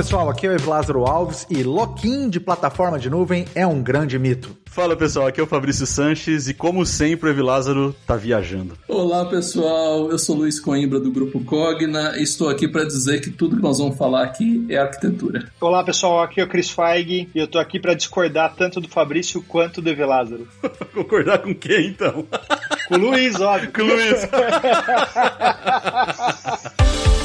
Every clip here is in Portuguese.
Pessoal, aqui é o Lázaro Alves e lock-in de plataforma de nuvem é um grande mito. Fala pessoal, aqui é o Fabrício Sanches e como sempre o Evilázaro tá viajando. Olá pessoal, eu sou Luiz Coimbra do Grupo Cogna e estou aqui para dizer que tudo que nós vamos falar aqui é arquitetura. Olá pessoal, aqui é o Chris Feig e eu tô aqui para discordar tanto do Fabrício quanto do Evilázaro. Concordar com quem então? Com o Luiz, óbvio. Com o Luiz.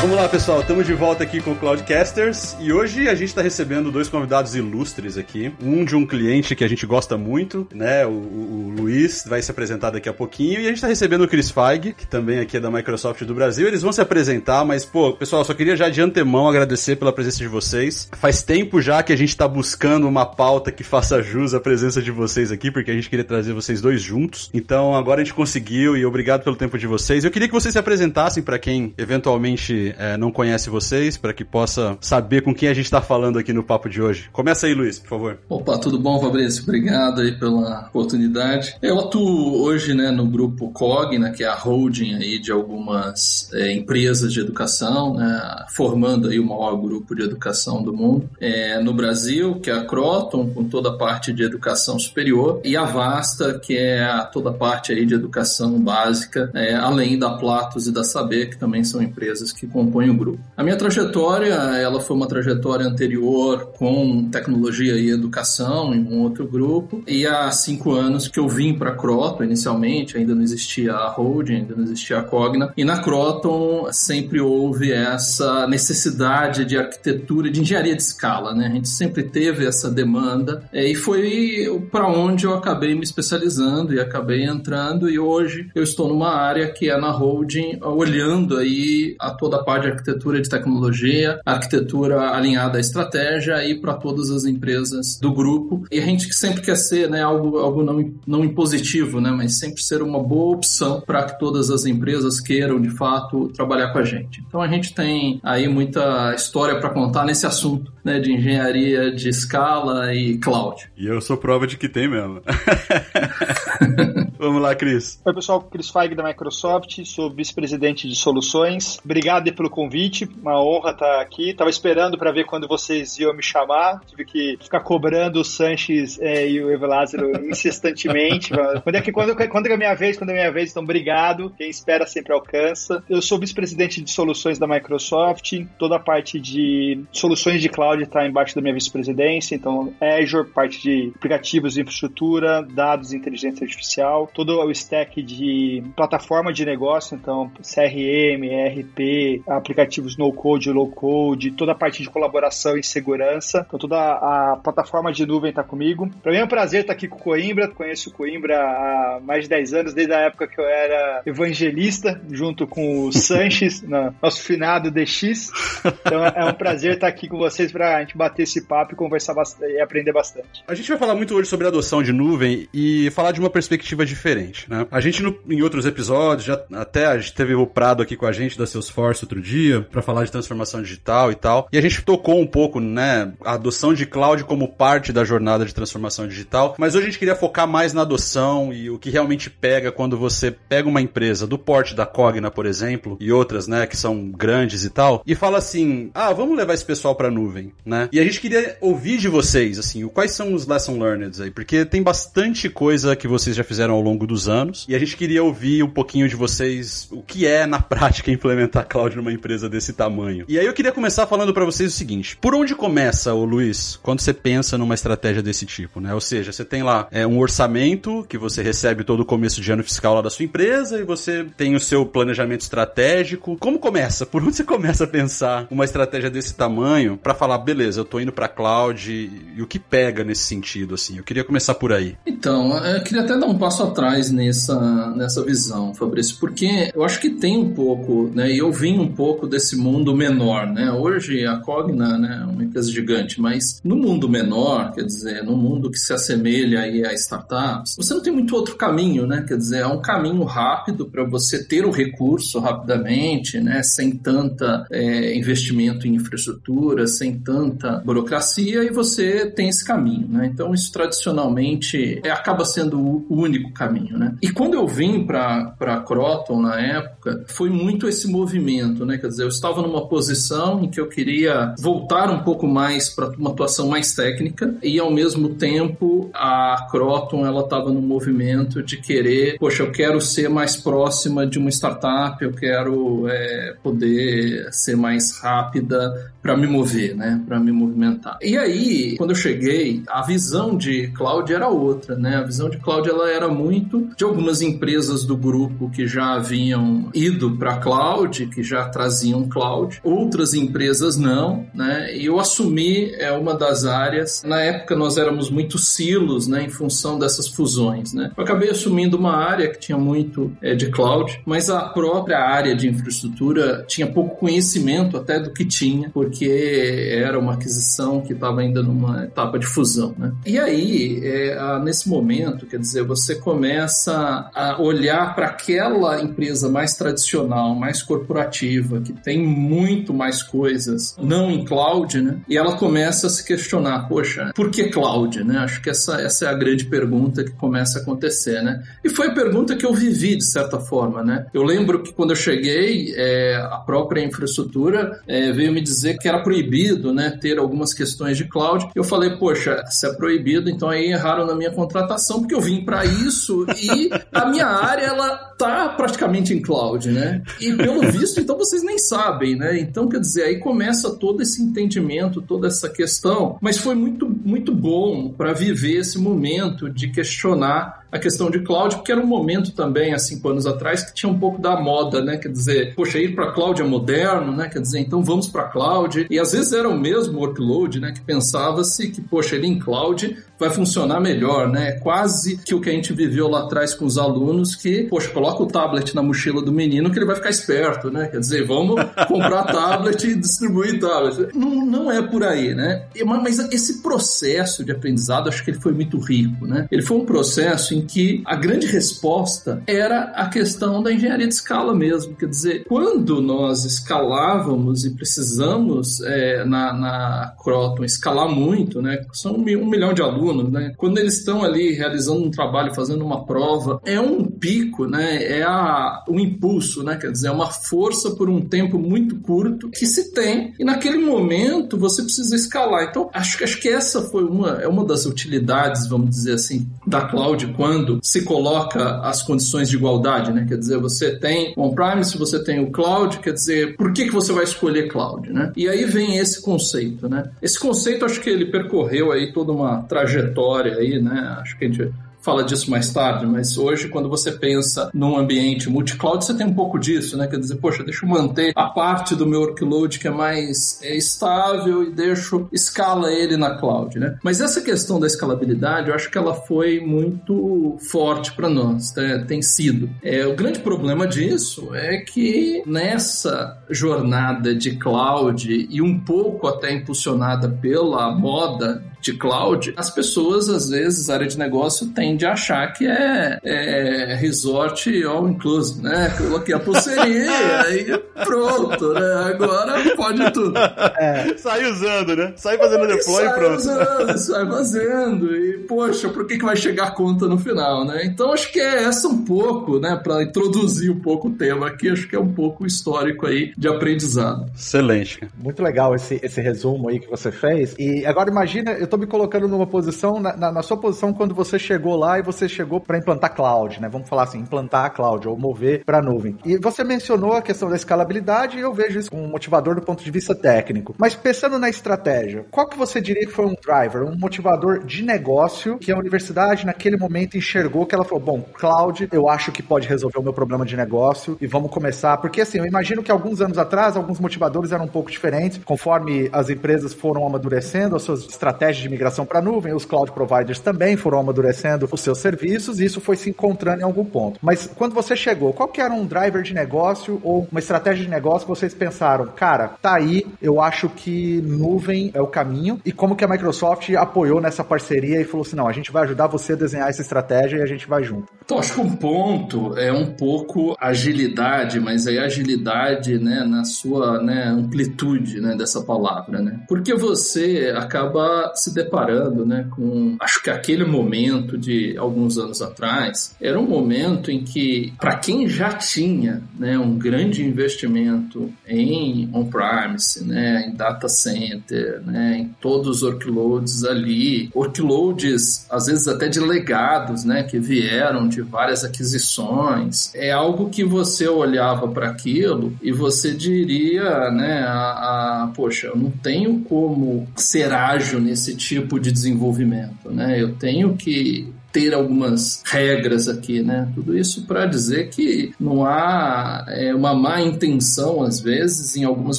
Vamos lá, pessoal. Estamos de volta aqui com o Cloudcasters e hoje a gente está recebendo dois convidados ilustres aqui. Um de um cliente que a gente gosta muito, né? O, o, Luiz vai se apresentar daqui a pouquinho e a gente está recebendo o Chris Feig, que também aqui é da Microsoft do Brasil. Eles vão se apresentar, mas pô, pessoal, só queria já de antemão agradecer pela presença de vocês. Faz tempo já que a gente está buscando uma pauta que faça jus à presença de vocês aqui, porque a gente queria trazer vocês dois juntos. Então agora a gente conseguiu e obrigado pelo tempo de vocês. Eu queria que vocês se apresentassem para quem eventualmente é, não conhece vocês, para que possa saber com quem a gente está falando aqui no papo de hoje. Começa aí, Luiz, por favor. Opa, tudo bom, Fabrício? Obrigado aí pela oportunidade. Eu atuo hoje né, no grupo Cogna, que é a holding aí de algumas é, empresas de educação, né, formando aí o maior grupo de educação do mundo. É, no Brasil, que é a Croton, com toda a parte de educação superior, e a Vasta, que é a, toda a parte aí de educação básica, é, além da Platos e da Saber, que também são empresas que compõem o grupo. A minha trajetória, ela foi uma trajetória anterior com tecnologia e educação em um outro grupo, e há cinco anos que eu vim para a Croton, inicialmente, ainda não existia a Holding, ainda não existia a Cogna, e na Croton sempre houve essa necessidade de arquitetura, de engenharia de escala, né? A gente sempre teve essa demanda, e foi para onde eu acabei me especializando e acabei entrando, e hoje eu estou numa área que é na Holding, olhando aí a toda a parte de arquitetura de tecnologia, arquitetura alinhada à estratégia e para todas as empresas do grupo. E a gente sempre quer ser né, algo, algo não, não impositivo, né, mas sempre ser uma boa opção para que todas as empresas queiram, de fato, trabalhar com a gente. Então a gente tem aí muita história para contar nesse assunto né, de engenharia de escala e cloud. E eu sou prova de que tem mesmo. Vamos lá, Cris. Oi, pessoal. Cris Feig da Microsoft, sou vice-presidente de soluções. Obrigado pelo convite, uma honra estar aqui. Tava esperando para ver quando vocês iam me chamar. Tive que ficar cobrando o Sanches é, e o Evelázaro insistentemente. quando é que quando, quando é a minha vez? Quando é a minha vez? Então, obrigado. Quem espera sempre alcança. Eu sou vice-presidente de soluções da Microsoft. Toda a parte de soluções de cloud está embaixo da minha vice-presidência. Então, Azure, parte de aplicativos de infraestrutura, dados e inteligência artificial todo o stack de plataforma de negócio, então CRM, ERP, aplicativos no code, low code, toda a parte de colaboração e segurança. Então toda a plataforma de nuvem está comigo. Para mim é um prazer estar aqui com o Coimbra. Conheço o Coimbra há mais de 10 anos, desde a época que eu era evangelista, junto com o Sanches, no nosso finado DX. Então é um prazer estar aqui com vocês para a gente bater esse papo e conversar bastante, e aprender bastante. A gente vai falar muito hoje sobre adoção de nuvem e falar de uma perspectiva diferente, né? A gente no, em outros episódios, já até a gente teve o Prado aqui com a gente da Salesforce outro dia para falar de transformação digital e tal. E a gente tocou um pouco, né, a adoção de cloud como parte da jornada de transformação digital, mas hoje a gente queria focar mais na adoção e o que realmente pega quando você pega uma empresa do porte da Cogna, por exemplo, e outras, né, que são grandes e tal, e fala assim: "Ah, vamos levar esse pessoal para nuvem", né? E a gente queria ouvir de vocês assim, quais são os lesson learned aí, porque tem bastante coisa que vocês já fizeram ao longo dos anos. E a gente queria ouvir um pouquinho de vocês o que é na prática implementar cloud numa empresa desse tamanho. E aí eu queria começar falando para vocês o seguinte: por onde começa, ô Luiz, quando você pensa numa estratégia desse tipo, né? Ou seja, você tem lá é, um orçamento que você recebe todo o começo de ano fiscal lá da sua empresa e você tem o seu planejamento estratégico. Como começa? Por onde você começa a pensar uma estratégia desse tamanho para falar, beleza, eu tô indo para cloud e, e o que pega nesse sentido assim? Eu queria começar por aí. Então, eu queria até dar um passo atrás atrás nessa, nessa visão, Fabrício, porque eu acho que tem um pouco, né? E eu vim um pouco desse mundo menor, né? Hoje a Cogna né, é uma empresa gigante, mas no mundo menor, quer dizer, no mundo que se assemelha aí a startups, você não tem muito outro caminho, né? Quer dizer, é um caminho rápido para você ter o recurso rapidamente, né? Sem tanta é, investimento em infraestrutura, sem tanta burocracia, e você tem esse caminho, né? Então isso tradicionalmente é, acaba sendo o único caminho, né? E quando eu vim para Croton na época, foi muito esse movimento, né? Quer dizer, eu estava numa posição em que eu queria voltar um pouco mais para uma atuação mais técnica e ao mesmo tempo a Croton ela estava no movimento de querer, poxa, eu quero ser mais próxima de uma startup, eu quero é, poder ser mais rápida para me mover, né? Para me movimentar. E aí, quando eu cheguei, a visão de cloud era outra, né? A visão de cloud ela era muito de algumas empresas do grupo que já haviam ido para cloud, que já traziam cloud. Outras empresas não, né? E eu assumi é uma das áreas. Na época nós éramos muito silos, né? Em função dessas fusões, né? Eu acabei assumindo uma área que tinha muito é, de cloud, mas a própria área de infraestrutura tinha pouco conhecimento até do que tinha, porque era uma aquisição que estava ainda numa etapa de fusão. Né? E aí, é, nesse momento, quer dizer, você começa a olhar para aquela empresa mais tradicional, mais corporativa, que tem muito mais coisas, não em cloud, né? E ela começa a se questionar, poxa, por que cloud, né? Acho que essa, essa é a grande pergunta que começa a acontecer, né? E foi a pergunta que eu vivi, de certa forma, né? Eu lembro que quando eu cheguei, é, a própria infraestrutura é, veio me dizer que era proibido, né, ter algumas questões de cloud. Eu falei, poxa, se é proibido, então aí erraram na minha contratação, porque eu vim para isso e a minha área ela tá praticamente em cloud, né? E pelo visto, então vocês nem sabem, né? Então, quer dizer, aí começa todo esse entendimento, toda essa questão, mas foi muito muito bom para viver esse momento de questionar a questão de cloud, porque era um momento também, há cinco anos atrás, que tinha um pouco da moda, né? Quer dizer, poxa, ir para cloud é moderno, né? Quer dizer, então vamos para cloud. E às vezes era o mesmo workload, né? Que pensava-se que, poxa, ele em cloud vai funcionar melhor, né? Quase que o que a gente viveu lá atrás com os alunos, que, poxa, coloca o tablet na mochila do menino que ele vai ficar esperto, né? Quer dizer, vamos comprar tablet e distribuir tablet. Não, não é por aí, né? Mas esse processo de aprendizado, acho que ele foi muito rico, né? Ele foi um processo em que a grande resposta era a questão da engenharia de escala mesmo. Quer dizer, quando nós escalávamos e precisamos é, na, na Croton escalar muito, né? São um, um milhão de alunos, né? Quando eles estão ali realizando um trabalho, fazendo uma prova, é um pico, né? É a, um impulso, né? Quer dizer, é uma força por um tempo muito curto que se tem e naquele momento você precisa escalar. Então, acho, acho que essa foi uma, é uma das utilidades, vamos dizer assim, da cloud quando se coloca as condições de igualdade, né? Quer dizer, você tem on-premise, você tem o cloud, quer dizer, por que, que você vai escolher cloud, né? E aí vem esse conceito, né? Esse conceito, acho que ele percorreu aí toda uma trajetória aí, né? Acho que a gente fala disso mais tarde, mas hoje, quando você pensa num ambiente multi-cloud, você tem um pouco disso, né? Quer dizer, poxa, deixa eu manter a parte do meu workload que é mais é, estável e deixo escala ele na cloud, né? Mas essa questão da escalabilidade, eu acho que ela foi muito forte para nós, né? tem sido. É, o grande problema disso é que nessa jornada de cloud e um pouco até impulsionada pela moda de cloud, as pessoas, às vezes, área de negócio tende a achar que é, é resort all inclusive, né? Coloquei a pulseirinha e pronto, né? Agora pode tudo. É. Sai usando, né? Sai fazendo deploy e pronto. Sai usando, sai fazendo. E, poxa, por que, que vai chegar a conta no final, né? Então, acho que é essa um pouco, né? Para introduzir um pouco o tema aqui, acho que é um pouco histórico aí de aprendizado. Excelente. Muito legal esse, esse resumo aí que você fez. E agora imagina, eu tô me colocando numa posição, na, na, na sua posição, quando você chegou lá e você chegou para implantar cloud, né? Vamos falar assim, implantar a cloud ou mover para nuvem. E você mencionou a questão da escalabilidade e eu vejo isso como um motivador do ponto de vista técnico. Mas pensando na estratégia, qual que você diria que foi um driver, um motivador de negócio que a universidade naquele momento enxergou que ela falou, bom, cloud, eu acho que pode resolver o meu problema de negócio e vamos começar, porque assim, eu imagino que alguns anos atrás, alguns motivadores eram um pouco diferentes, conforme as empresas foram amadurecendo as suas estratégias de migração para a nuvem, os cloud providers também foram amadurecendo os seus serviços, e isso foi se encontrando em algum ponto. Mas quando você chegou, qual que era um driver de negócio ou uma estratégia de negócio que vocês pensaram, cara, tá aí, eu acho que nuvem é o caminho, e como que a Microsoft apoiou nessa parceria e falou assim, não, a gente vai ajudar você a desenhar essa estratégia e a gente vai junto. Então, acho que um ponto é um pouco agilidade, mas aí agilidade, né, na sua né, amplitude, né, dessa palavra, né? Porque você acaba se deparando, né, com, acho que aquele momento de alguns anos atrás, era um momento em que, para quem já tinha, né, um grande investimento em on-premise, né, em data center, né, em todos os workloads ali, workloads às vezes até de legados, né, que vieram de várias aquisições, é algo que você olhava para aquilo e você diria, né, a, a, poxa, eu não tenho como ser ágil nesse tipo de desenvolvimento, né? Eu tenho que ter algumas regras aqui, né? Tudo isso para dizer que não há é, uma má intenção, às vezes, em algumas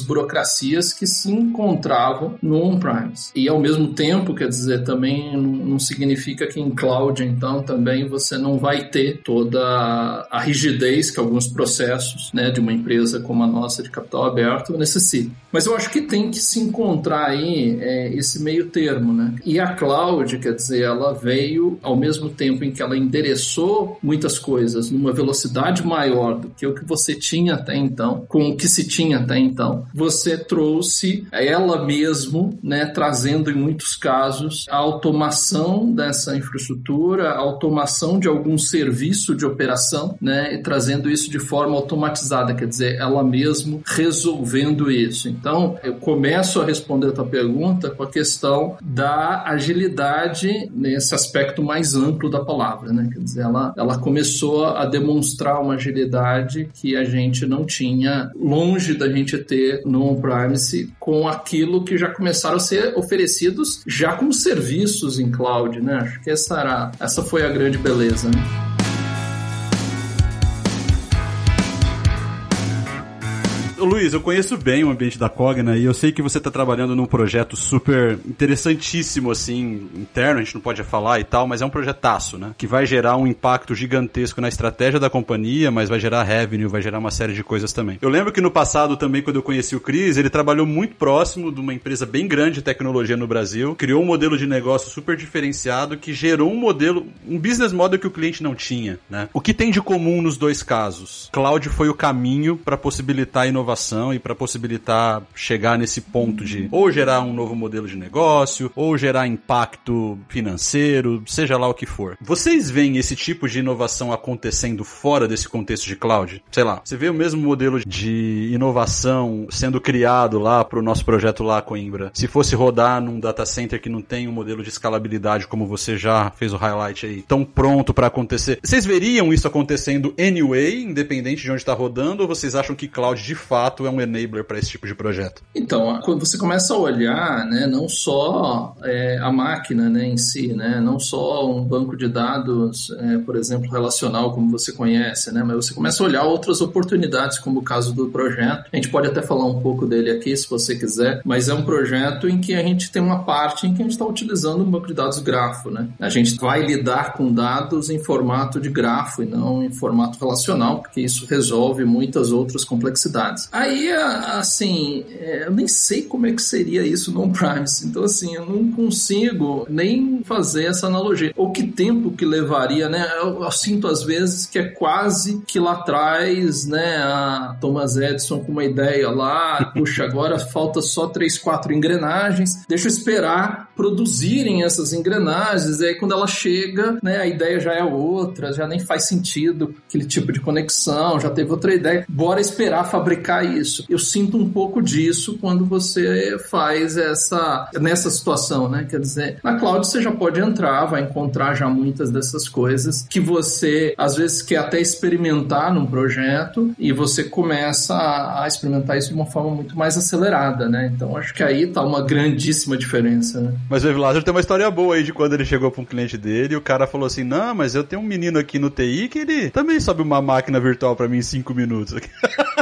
burocracias que se encontravam no on-premise. E, ao mesmo tempo, quer dizer, também não significa que em cloud, então, também você não vai ter toda a rigidez que alguns processos né, de uma empresa como a nossa de capital aberto necessitam. Mas eu acho que tem que se encontrar aí é, esse meio termo, né? E a cloud, quer dizer, ela veio ao mesmo mesmo tempo em que ela endereçou muitas coisas numa velocidade maior do que o que você tinha até então, com o que se tinha até então, você trouxe ela mesmo, né, trazendo em muitos casos a automação dessa infraestrutura, a automação de algum serviço de operação, né, e trazendo isso de forma automatizada, quer dizer, ela mesmo resolvendo isso. Então, eu começo a responder a tua pergunta com a questão da agilidade nesse aspecto mais amplo amplo da palavra, né? Quer dizer, ela, ela começou a demonstrar uma agilidade que a gente não tinha longe da gente ter no on-premise com aquilo que já começaram a ser oferecidos já como serviços em cloud, né? Acho que essa, era, essa foi a grande beleza, né? Luiz, eu conheço bem o ambiente da Cogna e eu sei que você está trabalhando num projeto super interessantíssimo, assim, interno, a gente não pode falar e tal, mas é um projetaço, né? Que vai gerar um impacto gigantesco na estratégia da companhia, mas vai gerar revenue, vai gerar uma série de coisas também. Eu lembro que no passado também, quando eu conheci o Cris, ele trabalhou muito próximo de uma empresa bem grande de tecnologia no Brasil, criou um modelo de negócio super diferenciado que gerou um modelo, um business model que o cliente não tinha, né? O que tem de comum nos dois casos? Cloud foi o caminho para possibilitar inovação inovação e para possibilitar chegar nesse ponto de ou gerar um novo modelo de negócio, ou gerar impacto financeiro, seja lá o que for. Vocês veem esse tipo de inovação acontecendo fora desse contexto de cloud? Sei lá, você vê o mesmo modelo de inovação sendo criado lá para o nosso projeto lá, Coimbra. Se fosse rodar num data center que não tem um modelo de escalabilidade como você já fez o highlight aí, tão pronto para acontecer. Vocês veriam isso acontecendo anyway, independente de onde está rodando, ou vocês acham que cloud de fato fato é um enabler para esse tipo de projeto? Então, quando você começa a olhar, né, não só é, a máquina né, em si, né, não só um banco de dados, é, por exemplo, relacional, como você conhece, né, mas você começa a olhar outras oportunidades, como o caso do projeto. A gente pode até falar um pouco dele aqui, se você quiser, mas é um projeto em que a gente tem uma parte em que a gente está utilizando um banco de dados grafo. Né? A gente vai lidar com dados em formato de grafo e não em formato relacional, porque isso resolve muitas outras complexidades. Aí, assim, é, eu nem sei como é que seria isso no on-premise. Então, assim, eu não consigo nem fazer essa analogia. Ou que tempo que levaria, né? Eu, eu sinto às vezes que é quase que lá atrás, né, a Thomas Edison com uma ideia lá, puxa, agora falta só três, quatro engrenagens, deixa eu esperar produzirem essas engrenagens, e aí quando ela chega, né, a ideia já é outra, já nem faz sentido aquele tipo de conexão, já teve outra ideia, bora esperar fabricar isso. Eu sinto um pouco disso quando você faz essa nessa situação, né? Quer dizer, na cloud você já pode entrar, vai encontrar já muitas dessas coisas que você às vezes quer até experimentar num projeto e você começa a, a experimentar isso de uma forma muito mais acelerada, né? Então acho que aí tá uma grandíssima diferença, né? Mas o Evilásio tem uma história boa aí de quando ele chegou para um cliente dele e o cara falou assim: Não, mas eu tenho um menino aqui no TI que ele também sobe uma máquina virtual para mim em cinco minutos.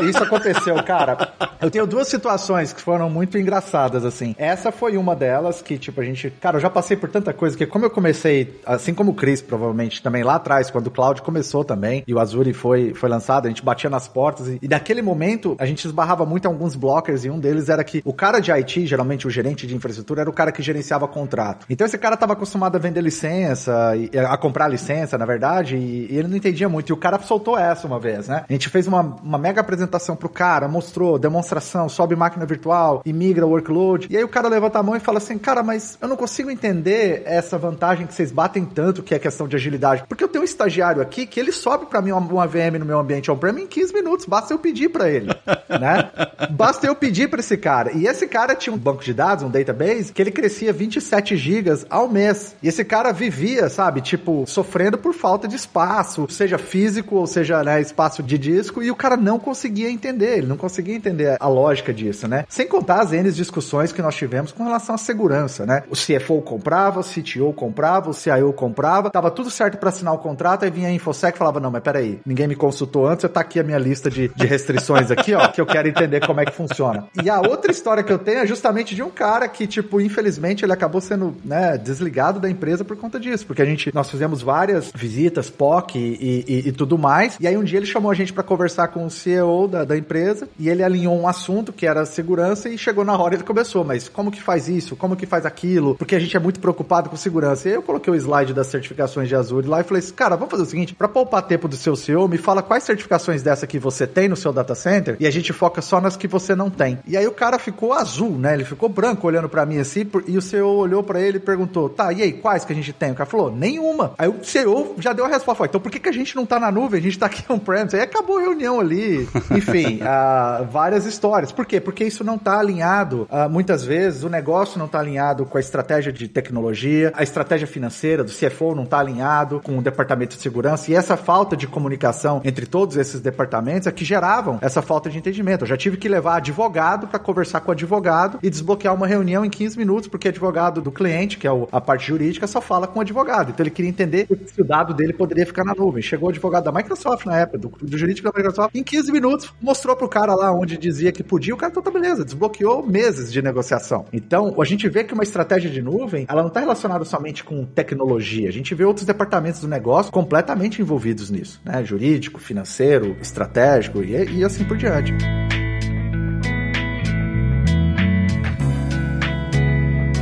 Isso aconteceu aconteceu, cara? Eu tenho duas situações que foram muito engraçadas, assim. Essa foi uma delas que, tipo, a gente. Cara, eu já passei por tanta coisa que, como eu comecei, assim como o Chris, provavelmente, também lá atrás, quando o Cloud começou também, e o Azure foi, foi lançado, a gente batia nas portas, e, e naquele momento a gente esbarrava muito em alguns blockers, e um deles era que o cara de IT, geralmente o gerente de infraestrutura, era o cara que gerenciava contrato. Então esse cara tava acostumado a vender licença, a comprar licença, na verdade, e, e ele não entendia muito. E o cara soltou essa uma vez, né? A gente fez uma, uma mega apresentação pro cara, mostrou demonstração, sobe máquina virtual e migra workload. E aí o cara levanta a mão e fala assim: Cara, mas eu não consigo entender essa vantagem que vocês batem tanto, que é questão de agilidade. Porque eu tenho um estagiário aqui que ele sobe para mim uma, uma, VM no meu ambiente on-prem em 15 minutos. Basta eu pedir para ele, né? Basta eu pedir para esse cara. E esse cara tinha um banco de dados, um database, que ele crescia 27 gigas ao mês. E esse cara vivia, sabe, tipo, sofrendo por falta de espaço, seja físico ou seja, né, espaço de disco, e o cara não conseguia entender, ele não conseguia entender a lógica disso, né? Sem contar as N discussões que nós tivemos com relação à segurança, né? O CFO comprava, o CTO comprava, o CIO comprava, tava tudo certo para assinar o contrato, aí vinha a InfoSec e falava, não, mas peraí, ninguém me consultou antes, eu tá aqui a minha lista de, de restrições aqui, ó, que eu quero entender como é que funciona. E a outra história que eu tenho é justamente de um cara que, tipo, infelizmente ele acabou sendo, né, desligado da empresa por conta disso, porque a gente, nós fizemos várias visitas, POC e, e, e tudo mais, e aí um dia ele chamou a gente para conversar com o CEO da, da empresa, e ele alinhou um assunto que era segurança, e chegou na hora ele começou, mas como que faz isso? Como que faz aquilo? Porque a gente é muito preocupado com segurança. E aí eu coloquei o slide das certificações de Azure lá e falei assim, cara, vamos fazer o seguinte, para poupar tempo do seu CEO, me fala quais certificações dessa que você tem no seu data center, e a gente foca só nas que você não tem. E aí o cara ficou azul, né? Ele ficou branco olhando para mim assim, e o CEO olhou para ele e perguntou, tá, e aí, quais que a gente tem? O cara falou, nenhuma. Aí o CEO já deu a resposta, falou, então por que, que a gente não tá na nuvem? A gente tá aqui on-premise. Aí acabou a reunião ali. Enfim, uh, várias histórias. Por quê? Porque isso não tá alinhado, uh, muitas vezes, o negócio não tá alinhado com a estratégia de tecnologia, a estratégia financeira do CFO não tá alinhado com o departamento de segurança, e essa falta de comunicação entre todos esses departamentos é que geravam essa falta de entendimento. Eu já tive que levar advogado para conversar com o advogado e desbloquear uma reunião em 15 minutos, porque o advogado do cliente, que é a parte jurídica, só fala com o advogado. Então ele queria entender se o dado dele poderia ficar na nuvem. Chegou o advogado da Microsoft na época, do, do jurídico da Microsoft, em 15 minutos, mostrou pro cara lá onde dizia que podia, o cara, então tá beleza, desbloqueou meses de negociação. Então, a gente vê que uma estratégia de nuvem, ela não está relacionada somente com tecnologia. A gente vê outros departamentos do negócio completamente envolvidos nisso, né? Jurídico, financeiro, estratégico e, e assim por diante.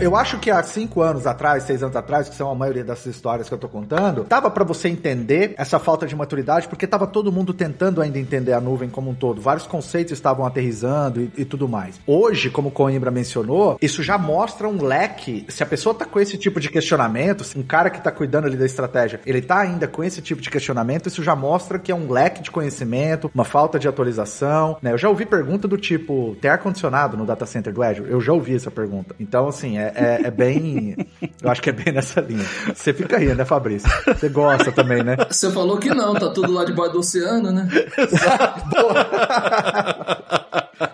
Eu acho que há cinco anos atrás, seis anos atrás, que são a maioria dessas histórias que eu tô contando, tava para você entender essa falta de maturidade, porque tava todo mundo tentando ainda entender a nuvem como um todo. Vários conceitos estavam aterrizando e, e tudo mais. Hoje, como Coimbra mencionou, isso já mostra um leque. Se a pessoa tá com esse tipo de questionamento, um cara que tá cuidando ali da estratégia, ele tá ainda com esse tipo de questionamento, isso já mostra que é um leque de conhecimento, uma falta de atualização, né? Eu já ouvi pergunta do tipo, tem ar-condicionado no data center do Azure? Eu já ouvi essa pergunta. Então, assim, é, é, é, bem. Eu acho que é bem nessa linha. Você fica rindo, né, Fabrício? Você gosta também, né? Você falou que não, tá tudo lá debaixo do oceano, né? Exato.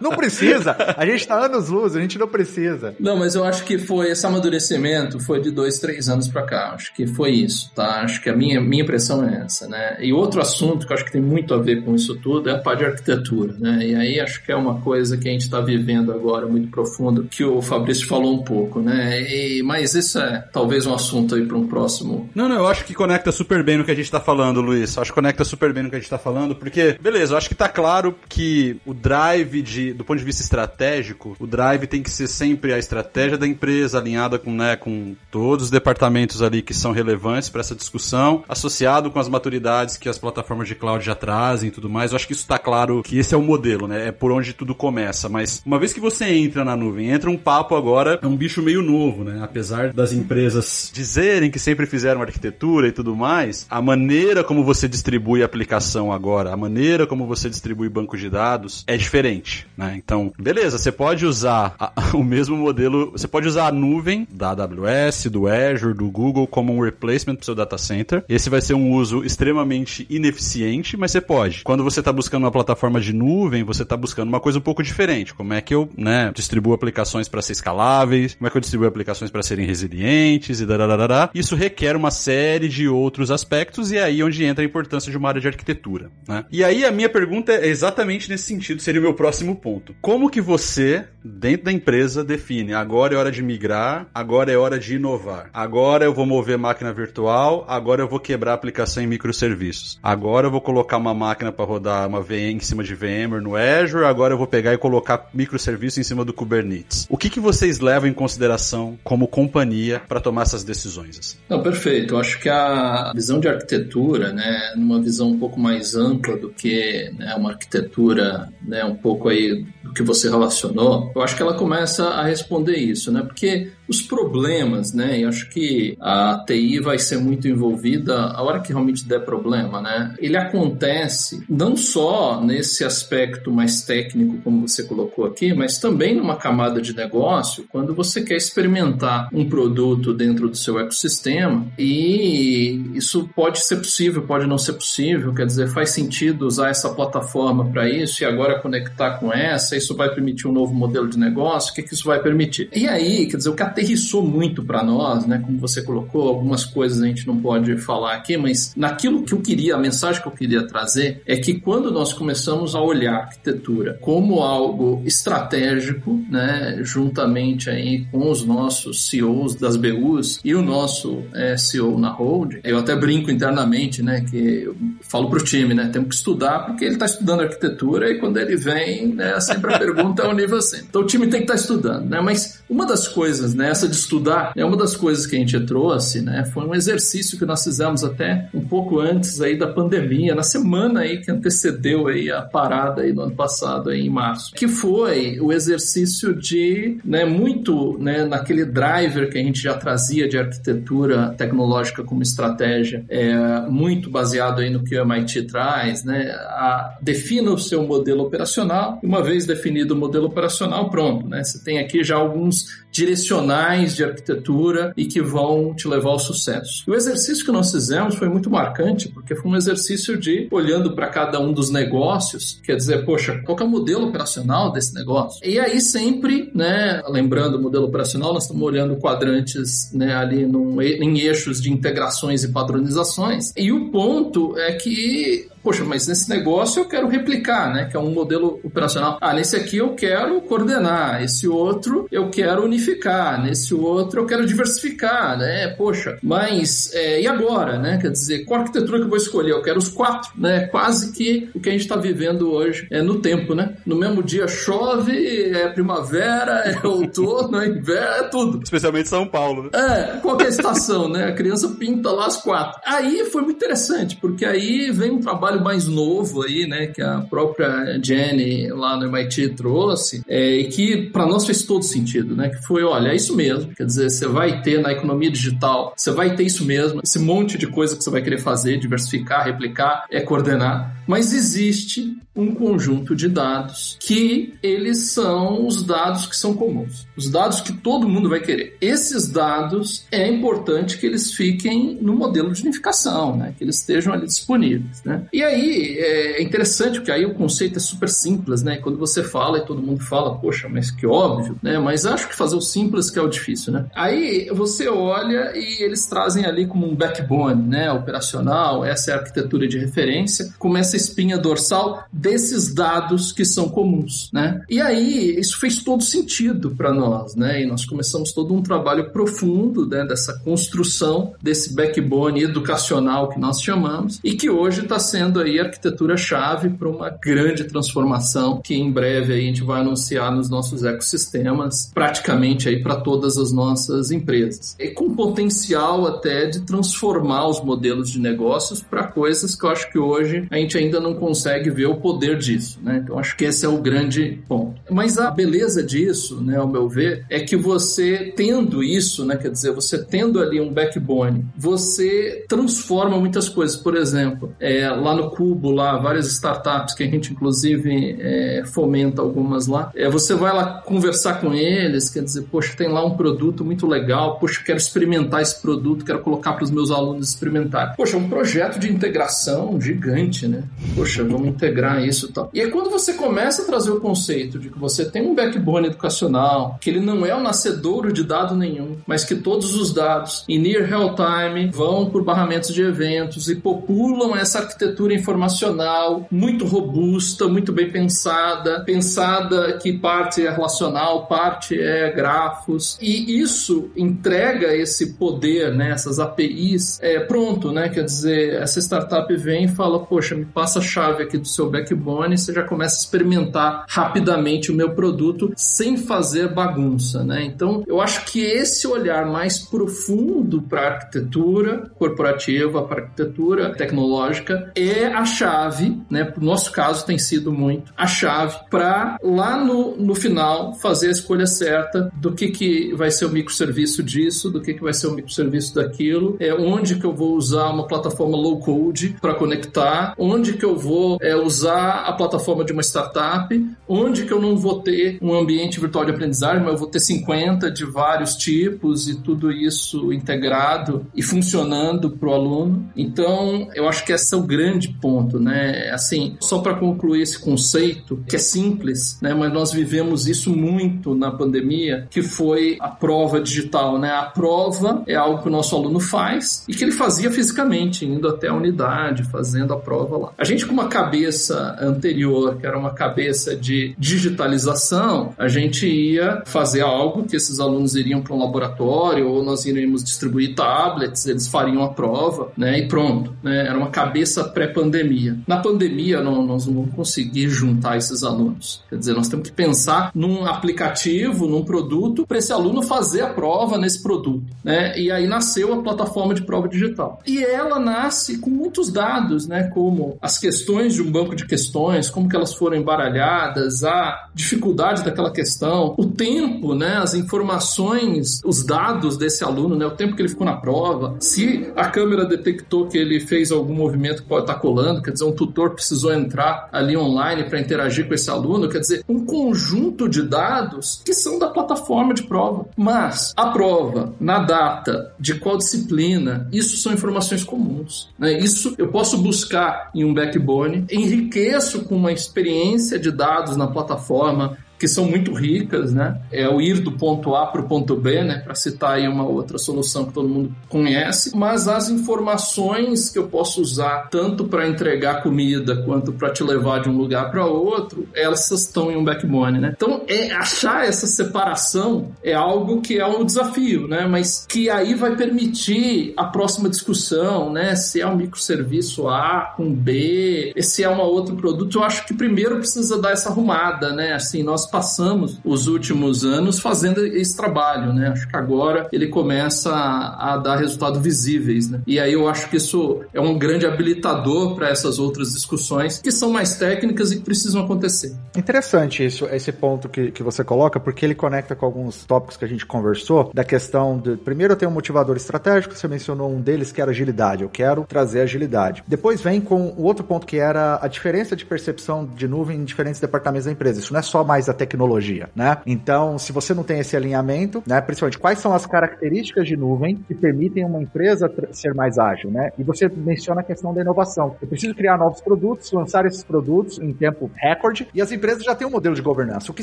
Não precisa. A gente tá anos luz, a gente não precisa. Não, mas eu acho que foi esse amadurecimento foi de dois, três anos para cá. Acho que foi isso, tá? Acho que a minha, minha impressão é essa, né? E outro assunto que eu acho que tem muito a ver com isso tudo é a parte de arquitetura, né? E aí acho que é uma coisa que a gente está vivendo agora muito profundo, que o Fabrício falou um pouco, né? E, mas isso é talvez um assunto aí para um próximo. Não, não, eu acho que conecta super bem no que a gente tá falando, Luiz. Acho que conecta super bem no que a gente tá falando, porque, beleza, eu acho que tá claro que o drive de do ponto de vista estratégico, o drive tem que ser sempre a estratégia da empresa alinhada com, né, com todos os departamentos ali que são relevantes para essa discussão, associado com as maturidades que as plataformas de cloud já trazem e tudo mais. Eu acho que isso está claro que esse é o modelo, né? É por onde tudo começa. Mas uma vez que você entra na nuvem, entra um papo agora, é um bicho meio novo, né? Apesar das empresas dizerem que sempre fizeram arquitetura e tudo mais, a maneira como você distribui a aplicação agora, a maneira como você distribui banco de dados é diferente. né? Então, beleza, você pode usar a, o mesmo modelo, você pode usar a nuvem da AWS, do Azure, do Google como um replacement para seu data center. Esse vai ser um uso extremamente ineficiente, mas você pode. Quando você está buscando uma plataforma de nuvem, você está buscando uma coisa um pouco diferente. Como é que eu, né, distribuo aplicações para ser escaláveis? Como é que eu distribuo aplicações para serem resilientes e dararara. Isso requer uma série de outros aspectos e é aí onde entra a importância de uma área de arquitetura, né? E aí a minha pergunta é exatamente nesse sentido, seria o meu próximo ponto. Como que você, dentro da empresa, define agora é hora de migrar, agora é hora de inovar, agora eu vou mover máquina virtual, agora eu vou quebrar aplicação em microserviços, agora eu vou colocar uma máquina para rodar uma VM em cima de VMware no Azure, agora eu vou pegar e colocar microserviço em cima do Kubernetes. O que, que vocês levam em consideração como companhia para tomar essas decisões? Assim? Não, perfeito. Eu acho que a visão de arquitetura, né, numa visão um pouco mais ampla do que né, uma arquitetura, né, um pouco aí do que você relacionou, eu acho que ela começa a responder isso, né? Porque os problemas, né? E acho que a TI vai ser muito envolvida a hora que realmente der problema, né? Ele acontece não só nesse aspecto mais técnico, como você colocou aqui, mas também numa camada de negócio, quando você quer experimentar um produto dentro do seu ecossistema e isso pode ser possível, pode não ser possível, quer dizer, faz sentido usar essa plataforma para isso e agora conectar com essa, isso vai permitir um novo modelo de negócio, o que, que isso vai permitir? E aí, quer dizer, o que aterrissou muito para nós, né? Como você colocou, algumas coisas a gente não pode falar aqui, mas naquilo que eu queria, a mensagem que eu queria trazer é que quando nós começamos a olhar a arquitetura como algo estratégico, né? Juntamente aí com os nossos CEOs das BUs e o nosso é, CEO na Hold, eu até brinco internamente, né? Que eu falo pro time, né? Temos que estudar porque ele está estudando arquitetura e quando ele vem, né? Sempre a pergunta é o nível 100. Então o time tem que estar tá estudando, né? Mas uma das coisas, né? Essa de estudar é uma das coisas que a gente trouxe, né? Foi um exercício que nós fizemos até um pouco antes aí da pandemia, na semana aí que antecedeu aí a parada aí do ano passado, aí em março, que foi o exercício de, né, muito, né, naquele driver que a gente já trazia de arquitetura tecnológica como estratégia, é, muito baseado aí no que o MIT traz, né? A, defina o seu modelo operacional, uma vez definido o modelo operacional, pronto, né? Você tem aqui já alguns direcionais de arquitetura e que vão te levar ao sucesso. E o exercício que nós fizemos foi muito marcante, porque foi um exercício de olhando para cada um dos negócios, quer dizer, poxa, qual é o modelo operacional desse negócio? E aí sempre, né, lembrando o modelo operacional, nós estamos olhando quadrantes, né, ali num, em eixos de integrações e padronizações. E o ponto é que poxa, mas nesse negócio eu quero replicar, né? Que é um modelo operacional. Ah, nesse aqui eu quero coordenar, esse outro eu quero unificar, nesse outro eu quero diversificar, né? Poxa, mas é, e agora, né? Quer dizer, qual arquitetura que eu vou escolher? Eu quero os quatro, né? Quase que o que a gente está vivendo hoje é no tempo, né? No mesmo dia chove, é primavera, é outono, é inverno, é tudo. Especialmente São Paulo, né? É, qualquer estação, né? A criança pinta lá as quatro. Aí foi muito interessante, porque aí vem um trabalho trabalho mais novo aí, né, que a própria Jenny lá no MIT trouxe, é, e que para nós fez todo sentido, né, que foi, olha, é isso mesmo, quer dizer, você vai ter na economia digital, você vai ter isso mesmo, esse monte de coisa que você vai querer fazer, diversificar, replicar, é coordenar, mas existe um conjunto de dados que eles são os dados que são comuns, os dados que todo mundo vai querer. Esses dados é importante que eles fiquem no modelo de unificação, né? que eles estejam ali disponíveis. Né? E aí é interessante porque aí o conceito é super simples, né? Quando você fala e todo mundo fala, poxa, mas que óbvio, né? Mas acho que fazer o simples que é o difícil, né? Aí você olha e eles trazem ali como um backbone, né? Operacional, essa é a arquitetura de referência, como essa espinha dorsal desses dados que são comuns, né? E aí isso fez todo sentido para nós, né? E nós começamos todo um trabalho profundo né? dessa construção desse backbone educacional que nós chamamos e que hoje está sendo aí a arquitetura-chave para uma grande transformação que em breve a gente vai anunciar nos nossos ecossistemas, praticamente aí para todas as nossas empresas. E com potencial até de transformar os modelos de negócios para coisas que eu acho que hoje a gente ainda não consegue ver o poder disso, né? Então acho que esse é o grande ponto. Mas a beleza disso, né, ao meu ver, é que você tendo isso, né, quer dizer, você tendo ali um backbone, você transforma muitas coisas. Por exemplo, é, lá no Cubo lá, várias startups que a gente inclusive é, fomenta algumas lá. É, você vai lá conversar com eles, quer dizer, poxa, tem lá um produto muito legal, poxa, quero experimentar esse produto, quero colocar para os meus alunos experimentar. Poxa, é um projeto de integração gigante, né? Poxa, vamos integrar isso e tal. E aí quando você começa a trazer o conceito de que você tem um backbone educacional, que ele não é o nascedouro de dado nenhum, mas que todos os dados em near real time vão por barramentos de eventos e populam essa arquitetura informacional muito robusta, muito bem pensada, pensada que parte é relacional, parte é grafos, e isso entrega esse poder, né, essas APIs, é, pronto, né, quer dizer, essa startup vem e fala, poxa, me passa a chave aqui do seu backbone, você já começa a experimentar rapidamente o meu produto sem fazer bagunça, né, então eu acho que esse olhar mais profundo para a arquitetura corporativa, para a arquitetura tecnológica é a chave, né, no nosso caso tem sido muito, a chave para lá no, no final fazer a escolha certa do que, que vai ser o microserviço disso, do que, que vai ser o microserviço daquilo, é onde que eu vou usar uma plataforma low code para conectar, onde que eu vou é, usar a plataforma de uma startup, onde que eu não vou ter um ambiente virtual de aprendizagem, mas eu vou ter 50 de vários tipos e tudo isso integrado e funcionando para o aluno. Então, eu acho que esse é o grande ponto, né? Assim, só para concluir esse conceito, que é simples, né? Mas nós vivemos isso muito na pandemia, que foi a prova digital, né? A prova é algo que o nosso aluno faz e que ele fazia fisicamente, indo até a unidade, fazendo a prova lá. A gente com uma cabeça anterior, que era uma cabeça de digitalização, a gente ia fazer algo que esses alunos iriam para um laboratório ou nós iríamos distribuir tablets, eles fariam a prova, né? E pronto, né? Era uma cabeça pré-pandemia. Na pandemia, não, nós não vamos conseguir juntar esses alunos. Quer dizer, nós temos que pensar num aplicativo, num produto, para esse aluno fazer a prova nesse produto, né? E aí nasceu a plataforma de prova digital. E ela nasce com muitos dados, né? Como as questões de um banco de questões, como que elas foram embaralhadas, a dificuldade daquela questão, o tempo, né? As informações, os dados desse aluno, né? O tempo que ele ficou na prova, se a câmera detectou que ele fez algum movimento que pode estar quer dizer, um tutor precisou entrar ali online para interagir com esse aluno, quer dizer, um conjunto de dados que são da plataforma de prova. Mas a prova, na data, de qual disciplina, isso são informações comuns. Né? Isso eu posso buscar em um backbone, enriqueço com uma experiência de dados na plataforma, que são muito ricas, né? É o ir do ponto A para o ponto B, né? Para citar aí uma outra solução que todo mundo conhece. Mas as informações que eu posso usar tanto para entregar comida quanto para te levar de um lugar para outro, elas estão em um backbone, né? Então, é, achar essa separação é algo que é um desafio, né? Mas que aí vai permitir a próxima discussão, né? Se é um microserviço A com B, se é um outro produto, eu acho que primeiro precisa dar essa arrumada, né? Assim, nós passamos os últimos anos fazendo esse trabalho, né? Acho que agora ele começa a, a dar resultados visíveis, né? E aí eu acho que isso é um grande habilitador para essas outras discussões que são mais técnicas e que precisam acontecer. Interessante isso, esse ponto que, que você coloca, porque ele conecta com alguns tópicos que a gente conversou, da questão de, primeiro tenho um motivador estratégico, você mencionou um deles que era agilidade, eu quero trazer agilidade. Depois vem com o outro ponto que era a diferença de percepção de nuvem em diferentes departamentos da empresa. Isso não é só mais a tecnologia, né? Então, se você não tem esse alinhamento, né, principalmente quais são as características de nuvem que permitem uma empresa ser mais ágil, né? E você menciona a questão da inovação. Eu preciso criar novos produtos, lançar esses produtos em tempo recorde, e as empresas já têm um modelo de governança, o que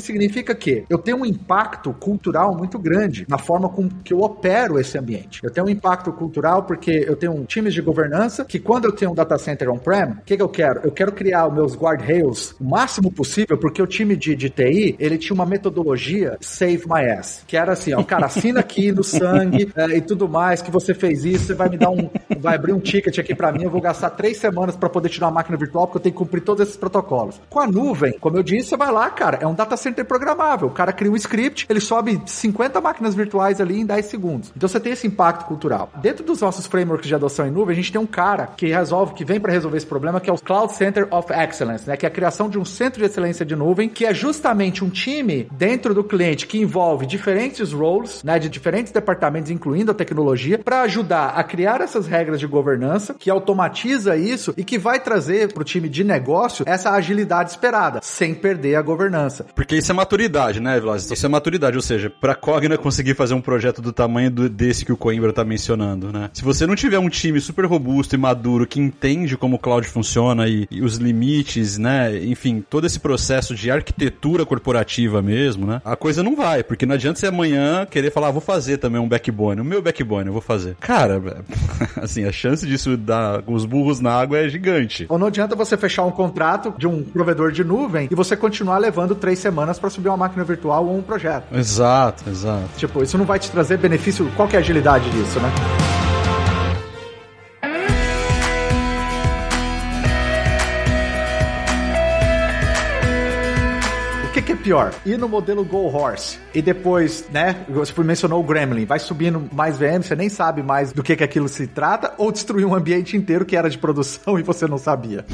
significa que eu tenho um impacto cultural muito grande na forma com que eu opero esse ambiente. Eu tenho um impacto cultural porque eu tenho times de governança que quando eu tenho um data center on-prem, o que, que eu quero? Eu quero criar os meus guardrails o máximo possível, porque o time de, de TI ele tinha uma metodologia save my ass, que era assim, ó, cara, assina aqui no sangue é, e tudo mais, que você fez isso, você vai me dar um, vai abrir um ticket aqui para mim, eu vou gastar três semanas para poder tirar uma máquina virtual, porque eu tenho que cumprir todos esses protocolos. Com a nuvem, como eu disse, você vai lá, cara, é um data center programável, o cara cria um script, ele sobe 50 máquinas virtuais ali em 10 segundos. Então você tem esse impacto cultural. Dentro dos nossos frameworks de adoção em nuvem, a gente tem um cara que resolve, que vem para resolver esse problema, que é o Cloud Center of Excellence, né, que é a criação de um centro de excelência de nuvem, que é justamente basicamente um time dentro do cliente que envolve diferentes roles, né, de diferentes departamentos, incluindo a tecnologia, para ajudar a criar essas regras de governança, que automatiza isso e que vai trazer para o time de negócio essa agilidade esperada, sem perder a governança. Porque isso é maturidade, né, Vilas? Isso é maturidade, ou seja, para a Cogna conseguir fazer um projeto do tamanho do, desse que o Coimbra tá mencionando, né? Se você não tiver um time super robusto e maduro que entende como o cloud funciona e, e os limites, né, enfim, todo esse processo de arquitetura corporativa mesmo, né? A coisa não vai, porque não adianta você amanhã querer falar, ah, vou fazer também um backbone, o meu backbone eu vou fazer. Cara, assim, a chance disso dar os burros na água é gigante. Ou não adianta você fechar um contrato de um provedor de nuvem e você continuar levando três semanas para subir uma máquina virtual ou um projeto. Exato, exato. Tipo, isso não vai te trazer benefício. Qual que é a agilidade disso, né? Pior? Ir no modelo Go Horse e depois, né? Você mencionou o Gremlin, vai subindo mais VM, você nem sabe mais do que, que aquilo se trata, ou destruir um ambiente inteiro que era de produção e você não sabia.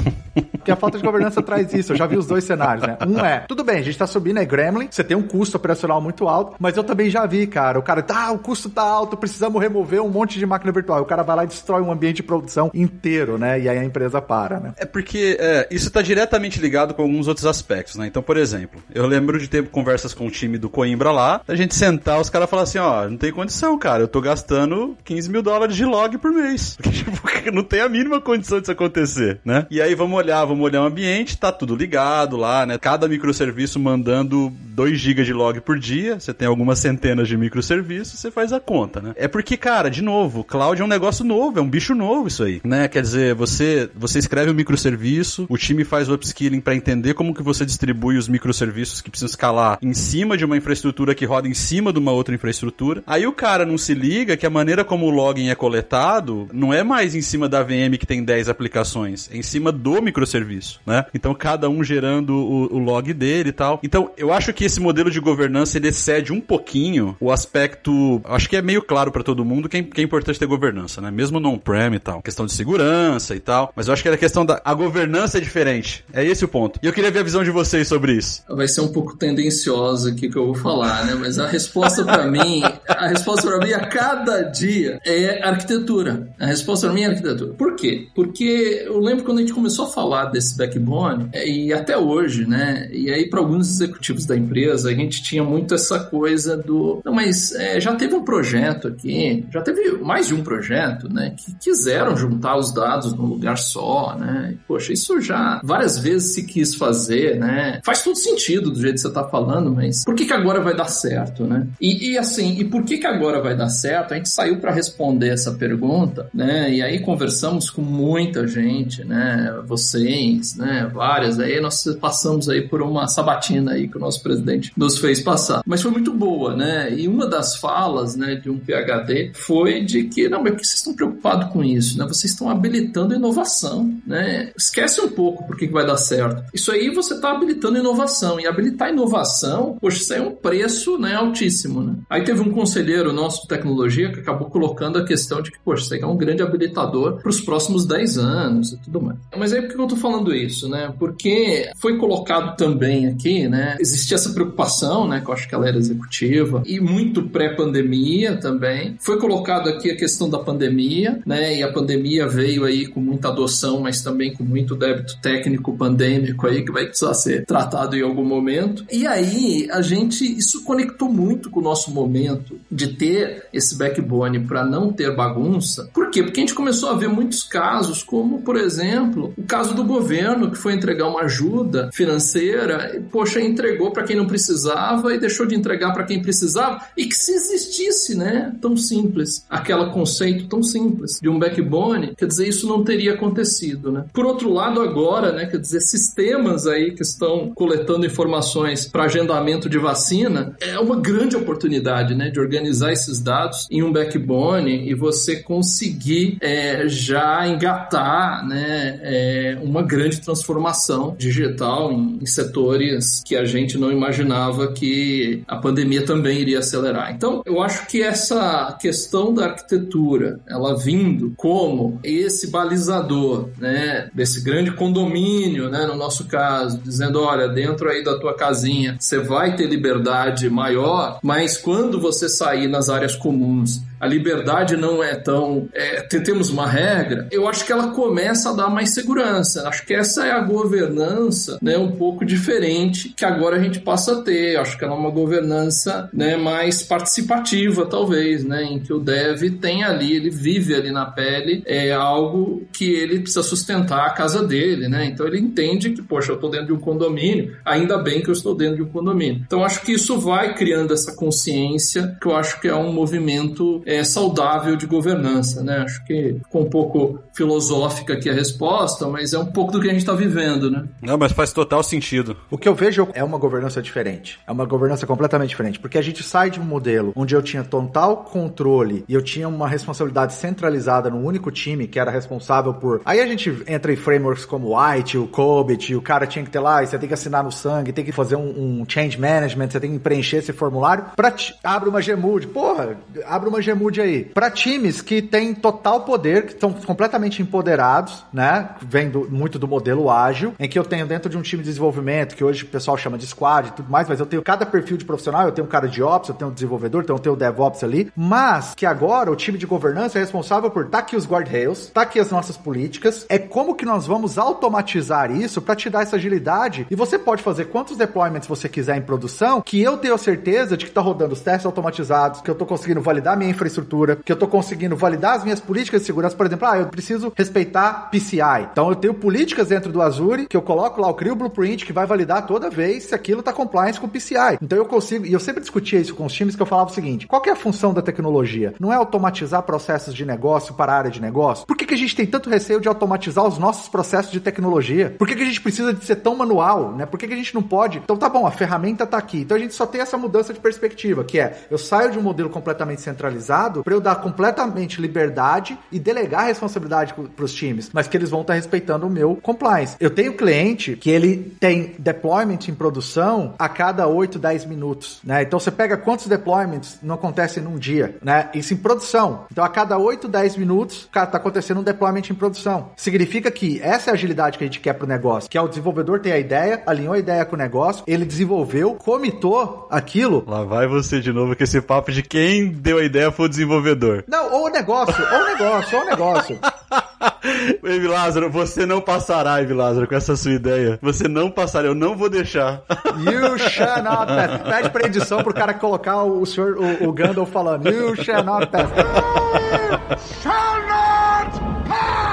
Porque a falta de governança traz isso. Eu já vi os dois cenários, né? Um é, tudo bem, a gente tá subindo, é Gremlin, você tem um custo operacional muito alto, mas eu também já vi, cara. O cara, tá, o custo tá alto, precisamos remover um monte de máquina virtual. O cara vai lá e destrói um ambiente de produção inteiro, né? E aí a empresa para, né? É porque é, isso tá diretamente ligado com alguns outros aspectos, né? Então, por exemplo, eu lembro de ter conversas com o time do Coimbra lá, a gente sentar, os caras falar assim, ó, não tem condição, cara, eu tô gastando 15 mil dólares de log por mês. Porque, tipo, não tem a mínima condição disso acontecer, né? E aí vamos olhar, vamos olhar o ambiente, tá tudo ligado lá, né? Cada microserviço mandando 2 GB de log por dia, você tem algumas centenas de microserviços, você faz a conta, né? É porque, cara, de novo, cloud é um negócio novo, é um bicho novo isso aí, né? Quer dizer, você, você escreve um microserviço, o time faz o upskilling para entender como que você distribui os microserviços que escalar em cima de uma infraestrutura que roda em cima de uma outra infraestrutura. Aí o cara não se liga que a maneira como o login é coletado não é mais em cima da VM que tem 10 aplicações, é em cima do microserviço, né? Então cada um gerando o, o log dele e tal. Então eu acho que esse modelo de governança ele excede um pouquinho o aspecto, acho que é meio claro para todo mundo que é, que é importante ter governança, né? Mesmo no on-prem e tal, questão de segurança e tal. Mas eu acho que a questão da a governança é diferente. É esse o ponto. E eu queria ver a visão de vocês sobre isso. Vai ser um tendenciosa aqui que eu vou falar, né? Mas a resposta para mim, a resposta para mim a cada dia é arquitetura. A resposta para mim é arquitetura. Por quê? Porque eu lembro quando a gente começou a falar desse backbone é, e até hoje, né? E aí para alguns executivos da empresa a gente tinha muito essa coisa do, não, mas é, já teve um projeto aqui, já teve mais de um projeto, né? Que quiseram juntar os dados num lugar só, né? E, poxa, isso já várias vezes se quis fazer, né? Faz todo sentido do jeito que você está falando, mas por que, que agora vai dar certo, né? E, e, assim, e por que, que agora vai dar certo? A gente saiu para responder essa pergunta, né? E aí conversamos com muita gente, né? Vocês, né? Várias. Aí nós passamos aí por uma sabatina aí que o nosso presidente nos fez passar. Mas foi muito boa, né? E uma das falas, né, de um PhD foi de que, não, mas por que vocês estão preocupados com isso, né? Vocês estão habilitando inovação, né? Esquece um pouco por que, vai dar certo. Isso aí você está habilitando inovação e habilitar a inovação, poxa, isso é um preço né, altíssimo. Né? Aí teve um conselheiro nosso de tecnologia que acabou colocando a questão de que, poxa, isso é um grande habilitador para os próximos 10 anos e tudo mais. Mas aí por que eu estou falando isso? Né? Porque foi colocado também aqui, né? Existia essa preocupação, né? Que eu acho que ela era executiva, e muito pré-pandemia também. Foi colocado aqui a questão da pandemia, né? E a pandemia veio aí com muita adoção, mas também com muito débito técnico pandêmico aí que vai precisar ser tratado em algum momento. E aí a gente isso conectou muito com o nosso momento de ter esse backbone para não ter bagunça. Por quê? Porque a gente começou a ver muitos casos, como por exemplo, o caso do governo que foi entregar uma ajuda financeira, e, poxa, entregou para quem não precisava e deixou de entregar para quem precisava, e que se existisse, né, tão simples, aquele conceito tão simples de um backbone, quer dizer, isso não teria acontecido, né? Por outro lado, agora, né, quer dizer, sistemas aí que estão coletando informações para agendamento de vacina, é uma grande oportunidade, né, de organizar esses dados em um backbone e você conseguir é, já engatar, né, é, uma grande transformação digital em, em setores que a gente não imaginava que a pandemia também iria acelerar. Então, eu acho que essa questão da arquitetura, ela vindo como esse balizador, né, desse grande condomínio, né, no nosso caso, dizendo, olha, dentro aí da tua casinha, você vai ter liberdade maior, mas quando você sair nas áreas comuns a liberdade não é tão. É, temos uma regra, eu acho que ela começa a dar mais segurança. Acho que essa é a governança né, um pouco diferente que agora a gente passa a ter. Acho que ela é uma governança né, mais participativa, talvez, né, em que o dev tem ali, ele vive ali na pele, é algo que ele precisa sustentar a casa dele, né? Então ele entende que, poxa, eu estou dentro de um condomínio, ainda bem que eu estou dentro de um condomínio. Então acho que isso vai criando essa consciência, que eu acho que é um movimento é, saudável de governança, né? Acho que ficou um pouco filosófica aqui a resposta, mas é um pouco do que a gente está vivendo, né? Não, mas faz total sentido. O que eu vejo é uma governança diferente. É uma governança completamente diferente, porque a gente sai de um modelo onde eu tinha total controle e eu tinha uma responsabilidade centralizada num único time que era responsável por. Aí a gente entra em frameworks como o White, o Cobit, o cara tinha que ter lá, e você tem que assinar no sangue, tem que fazer um, um change management, você tem que preencher esse formulário. Pra abre uma Gmood. Porra, abre uma Gmood mude aí. Para times que têm total poder, que estão completamente empoderados, né? Vem do, muito do modelo ágil, em que eu tenho dentro de um time de desenvolvimento, que hoje o pessoal chama de squad e tudo mais, mas eu tenho cada perfil de profissional, eu tenho um cara de ops, eu tenho um desenvolvedor, então eu tenho o DevOps ali, mas que agora o time de governança é responsável por tá aqui os guardrails, tá aqui as nossas políticas, é como que nós vamos automatizar isso para te dar essa agilidade e você pode fazer quantos deployments você quiser em produção, que eu tenho certeza de que tá rodando os testes automatizados, que eu tô conseguindo validar minha infraestrutura infraestrutura, que eu tô conseguindo validar as minhas políticas de segurança. Por exemplo, ah, eu preciso respeitar PCI. Então eu tenho políticas dentro do Azure que eu coloco lá, eu crio o blueprint que vai validar toda vez se aquilo tá compliance com o PCI. Então eu consigo, e eu sempre discutia isso com os times que eu falava o seguinte: qual é a função da tecnologia? Não é automatizar processos de negócio para a área de negócio? Por que, que a gente tem tanto receio de automatizar os nossos processos de tecnologia? Por que, que a gente precisa de ser tão manual, né? Por que, que a gente não pode? Então tá bom, a ferramenta tá aqui. Então a gente só tem essa mudança de perspectiva, que é eu saio de um modelo completamente centralizado para eu dar completamente liberdade e delegar responsabilidade para os times, mas que eles vão estar tá respeitando o meu compliance. Eu tenho cliente que ele tem deployment em produção a cada 8, 10 minutos, né? Então você pega quantos deployments não acontecem num dia, né? Isso em produção. Então a cada 8, 10 minutos, cara, tá acontecendo um deployment em produção. Significa que essa é a agilidade que a gente quer pro negócio, que é o desenvolvedor ter a ideia, alinhou a ideia com o negócio, ele desenvolveu, comitou aquilo. Lá vai você de novo com esse papo de quem deu a ideia foi desenvolvedor. Não, ou o negócio, ou o negócio, ou o negócio. Eve Lázaro, você não passará, Eve Lázaro, com essa sua ideia. Você não passará, eu não vou deixar. You shall not pass. Pede pra edição pro cara colocar o senhor, o, o Gandalf falando, You shall not pass. You shall not pass!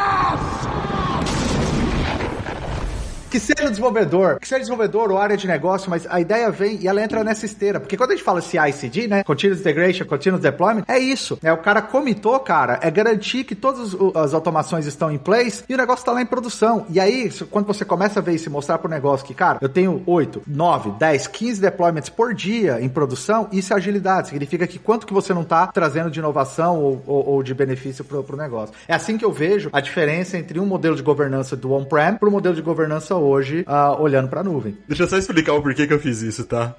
Que seja desenvolvedor, que seja desenvolvedor ou área de negócio, mas a ideia vem e ela entra nessa esteira. Porque quando a gente fala CI/CD, né, Continuous Integration, Continuous Deployment, é isso. É o cara comitou, cara, é garantir que todas as automações estão em place e o negócio está lá em produção. E aí, quando você começa a ver isso e mostrar pro negócio que, cara, eu tenho 8, 9, 10, 15 deployments por dia em produção, isso é agilidade. Significa que quanto que você não está trazendo de inovação ou, ou, ou de benefício pro, pro negócio. É assim que eu vejo a diferença entre um modelo de governança do on-prem para o modelo de governança uh, olhando para a nuvem. Deixa eu só explicar o porquê que eu fiz isso, tá?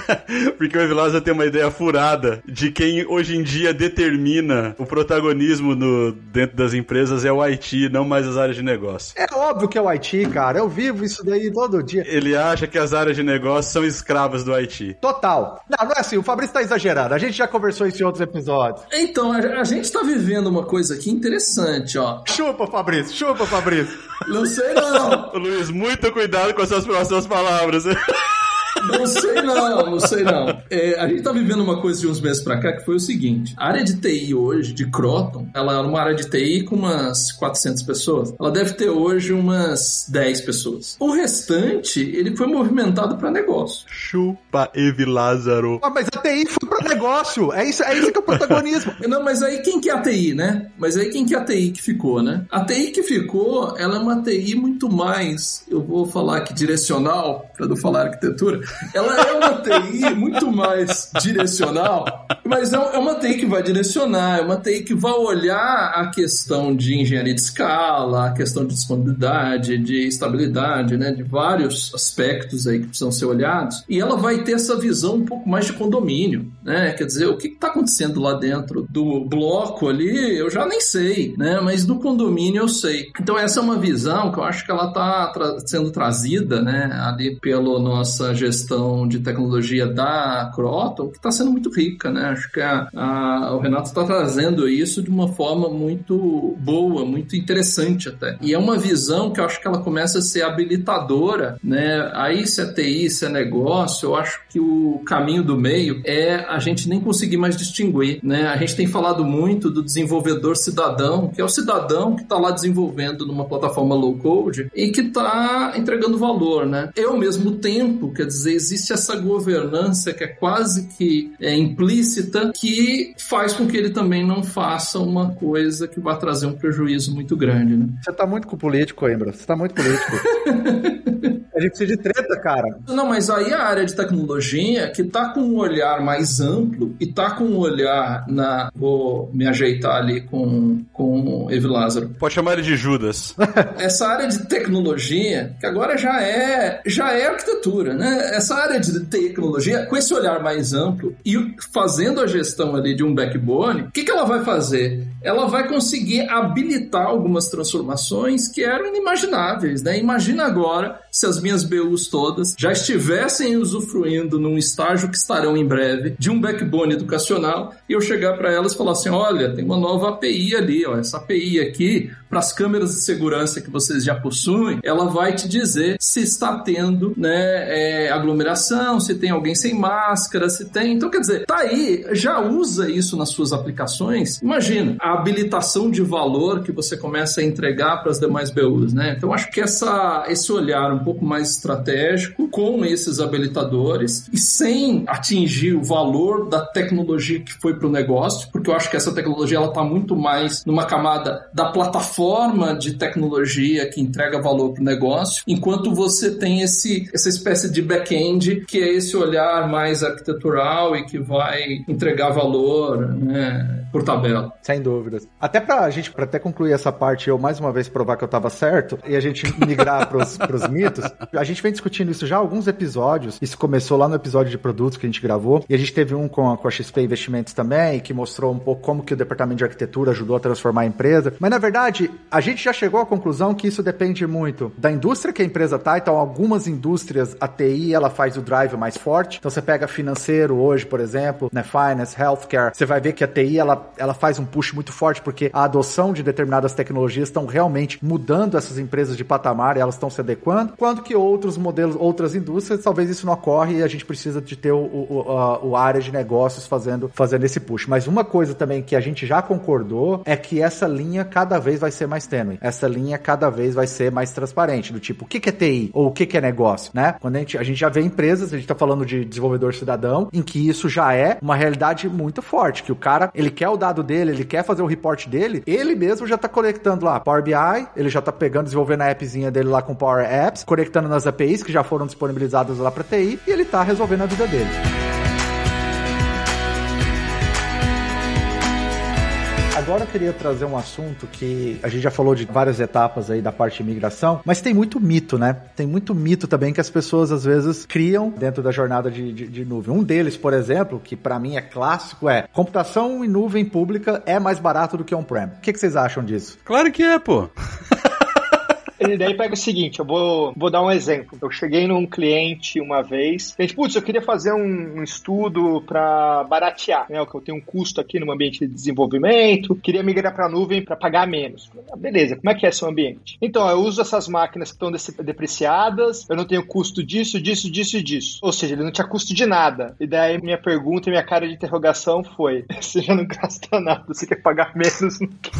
Porque o Evilaza tem uma ideia furada de quem hoje em dia determina o protagonismo no, dentro das empresas é o IT, não mais as áreas de negócio. É óbvio que é o IT, cara. Eu vivo isso daí todo dia. Ele acha que as áreas de negócio são escravas do IT. Total. Não, não é assim. O Fabrício tá exagerando. A gente já conversou isso em outros episódios. Então, a, a gente tá vivendo uma coisa aqui interessante, ó. Chupa, Fabrício. Chupa, Fabrício. Não sei não. Luiz, muito cuidado com essas próximas palavras. Não sei não, não sei não. É, a gente tá vivendo uma coisa de uns meses pra cá que foi o seguinte: a área de TI hoje, de Croton, ela era uma área de TI com umas 400 pessoas. Ela deve ter hoje umas 10 pessoas. O restante, ele foi movimentado para negócio. Chupa Evi Lázaro. Ah, mas a TI foi para negócio. É isso, é isso que é o protagonismo. Não, mas aí quem que é a TI, né? Mas aí quem que é a TI que ficou, né? A TI que ficou, ela é uma TI muito mais, eu vou falar aqui direcional, para não falar arquitetura, ela é uma TI muito mais direcional, mas é, é uma TI que vai direcionar, é uma TI que vai olhar a questão de engenharia de escala, a questão de disponibilidade, de estabilidade, né, de vários aspectos aí que precisam ser olhados, e ela vai ter essa visão um pouco mais de condomínio, né? Quer dizer, o que está acontecendo lá dentro do bloco ali, eu já nem sei, né? Mas do condomínio eu sei. Então essa é uma visão que eu acho que ela está tra sendo trazida, né, ali pela nossa gestão gestão de tecnologia da Croton, que está sendo muito rica, né? Acho que a, a, o Renato está trazendo isso de uma forma muito boa, muito interessante até. E é uma visão que eu acho que ela começa a ser habilitadora, né? Aí se é TI, se é negócio, eu acho que o caminho do meio é a gente nem conseguir mais distinguir, né? A gente tem falado muito do desenvolvedor cidadão, que é o cidadão que está lá desenvolvendo numa plataforma low code e que está entregando valor, né? E ao mesmo tempo, quer dizer, existe essa governança que é quase que é, implícita que faz com que ele também não faça uma coisa que vai trazer um prejuízo muito grande, né? Você tá muito com político, Embra. Você tá muito político. A gente precisa de treta, cara. Não, mas aí a área de tecnologia que tá com um olhar mais amplo e tá com um olhar na. Vou me ajeitar ali com, com o Evi Lázaro. Pode chamar ele de Judas. Essa área de tecnologia, que agora já é já é arquitetura, né? Essa área de tecnologia, com esse olhar mais amplo e fazendo a gestão ali de um backbone, o que, que ela vai fazer? Ela vai conseguir habilitar algumas transformações que eram inimagináveis, né? Imagina agora se as minhas BUs todas já estivessem usufruindo num estágio que estarão em breve de um backbone educacional e eu chegar para elas e falar assim: olha, tem uma nova API ali, ó, essa API aqui, para as câmeras de segurança que vocês já possuem, ela vai te dizer se está tendo né, é, aglomeração, se tem alguém sem máscara, se tem. Então, quer dizer, tá aí, já usa isso nas suas aplicações. Imagina a habilitação de valor que você começa a entregar para as demais BUs, né? Então, acho que essa, esse olhar um pouco mais estratégico com esses habilitadores e sem atingir o valor da tecnologia que foi para o negócio, porque eu acho que essa tecnologia ela está muito mais numa camada da plataforma de tecnologia que entrega valor para o negócio, enquanto você tem esse, essa espécie de back-end que é esse olhar mais arquitetural e que vai entregar valor né, por tabela. Sem dúvidas. Até para a gente, para até concluir essa parte, eu mais uma vez provar que eu estava certo e a gente migrar para os mitos, a gente vem discutindo isso já há alguns episódios. Isso começou lá no episódio de produtos que a gente gravou e a gente teve um com a, com a XP Investimentos também, que mostrou um pouco como que o departamento de arquitetura ajudou a transformar a empresa. Mas na verdade, a gente já chegou à conclusão que isso depende muito da indústria que a empresa tá. Então, algumas indústrias, a TI, ela faz o drive mais forte. Então, você pega financeiro hoje, por exemplo, né, finance, healthcare, você vai ver que a TI, ela, ela faz um push muito forte porque a adoção de determinadas tecnologias estão realmente mudando essas empresas de patamar e elas estão se adequando, quando que outros modelos, outras indústrias, talvez isso não ocorre e a gente precisa de ter o, o, o, o área de negócios fazendo, fazendo esse push. Mas uma coisa também que a gente já concordou é que essa linha cada vez vai ser mais tênue. Essa linha cada vez vai ser mais transparente, do tipo, o que, que é TI ou o que, que é negócio, né? Quando a gente, a gente já vê empresas, a gente tá falando de desenvolvedor cidadão, em que isso já é uma realidade muito forte, que o cara, ele quer o dado dele, ele quer fazer o report dele, ele mesmo já tá conectando lá Power BI, ele já tá pegando, desenvolvendo a appzinha dele lá com Power Apps, conectando nas APIs que já foram disponibilizadas lá para TI e ele tá resolvendo a vida dele. Agora eu queria trazer um assunto que a gente já falou de várias etapas aí da parte de migração, mas tem muito mito, né? Tem muito mito também que as pessoas às vezes criam dentro da jornada de, de, de nuvem. Um deles, por exemplo, que para mim é clássico, é computação em nuvem pública é mais barato do que on-prem. O que, que vocês acham disso? Claro que é, pô. E daí pega o seguinte, eu vou, vou dar um exemplo. Eu cheguei num cliente uma vez, gente, putz, eu queria fazer um, um estudo para baratear, né? Que eu tenho um custo aqui no ambiente de desenvolvimento, queria migrar para nuvem para pagar menos. Ah, beleza, como é que é seu ambiente? Então, eu uso essas máquinas que estão depreciadas, eu não tenho custo disso, disso, disso e disso. Ou seja, ele não tinha custo de nada. E daí minha pergunta e minha cara de interrogação foi: você já não gasta nada, você quer pagar menos no que?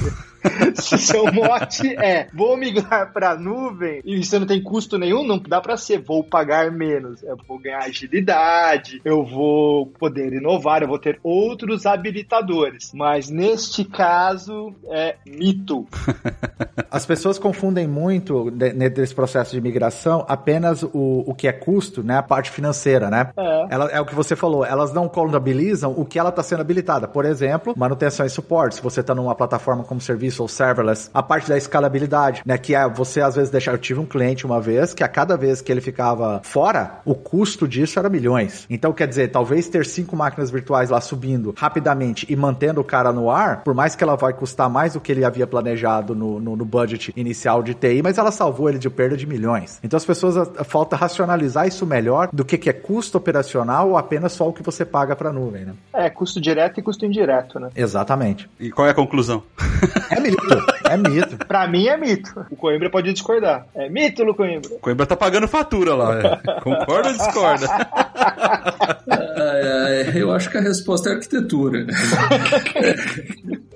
Se seu mote é vou migrar para nuvem e você não tem custo nenhum, não dá para ser vou pagar menos. Eu vou ganhar agilidade, eu vou poder inovar, eu vou ter outros habilitadores. Mas neste caso é mito. As pessoas confundem muito nesse processo de migração apenas o, o que é custo, né? A parte financeira, né? É. Ela, é o que você falou, elas não contabilizam o que ela está sendo habilitada. Por exemplo, manutenção e suporte. Se você está numa plataforma como serviço ou SaaS serverless, a parte da escalabilidade, né? Que é você às vezes deixar. Eu tive um cliente uma vez que a cada vez que ele ficava fora, o custo disso era milhões. Então, quer dizer, talvez ter cinco máquinas virtuais lá subindo rapidamente e mantendo o cara no ar, por mais que ela vai custar mais do que ele havia planejado no, no, no budget inicial de TI, mas ela salvou ele de perda de milhões. Então as pessoas a, a, falta racionalizar isso melhor do que, que é custo operacional ou apenas só o que você paga para a nuvem, né? É, custo direto e custo indireto, né? Exatamente. E qual é a conclusão? É mito. É mito. pra mim é mito. O Coimbra pode discordar. É mito, Lu Coimbra. O Coimbra tá pagando fatura lá. É. Concorda ou discorda? é, eu acho que a resposta é arquitetura.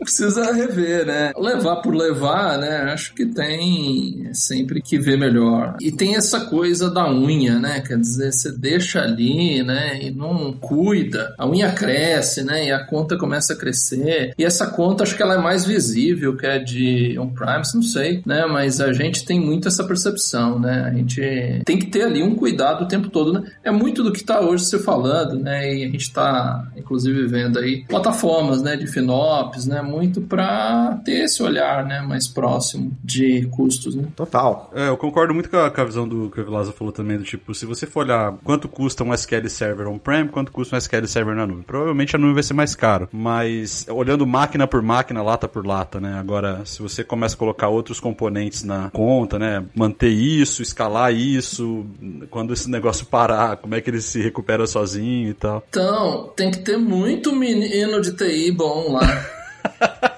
Precisa rever, né? Levar por levar, né? Acho que tem sempre que ver melhor. E tem essa coisa da unha, né? Quer dizer, você deixa ali, né? E não cuida. A unha cresce, né? E a conta começa a crescer. E essa conta, acho que ela é mais visível que é de on-premise, não sei, né? Mas a gente tem muito essa percepção, né? A gente tem que ter ali um cuidado o tempo todo, né? É muito do que está hoje se falando, né? E a gente está, inclusive, vendo aí plataformas, né? De FinOps, né? Muito para ter esse olhar, né? Mais próximo de custos, né? Total. É, eu concordo muito com a, com a visão do que o Vilaza falou também, do tipo, se você for olhar quanto custa um SQL Server on-prem, quanto custa um SQL Server na nuvem. Provavelmente a nuvem vai ser mais caro, mas olhando máquina por máquina, lata por lata, né? Agora, se você começa a colocar outros componentes na conta, né? Manter isso, escalar isso, quando esse negócio parar, como é que ele se recupera sozinho e tal. Então, tem que ter muito menino de TI bom lá.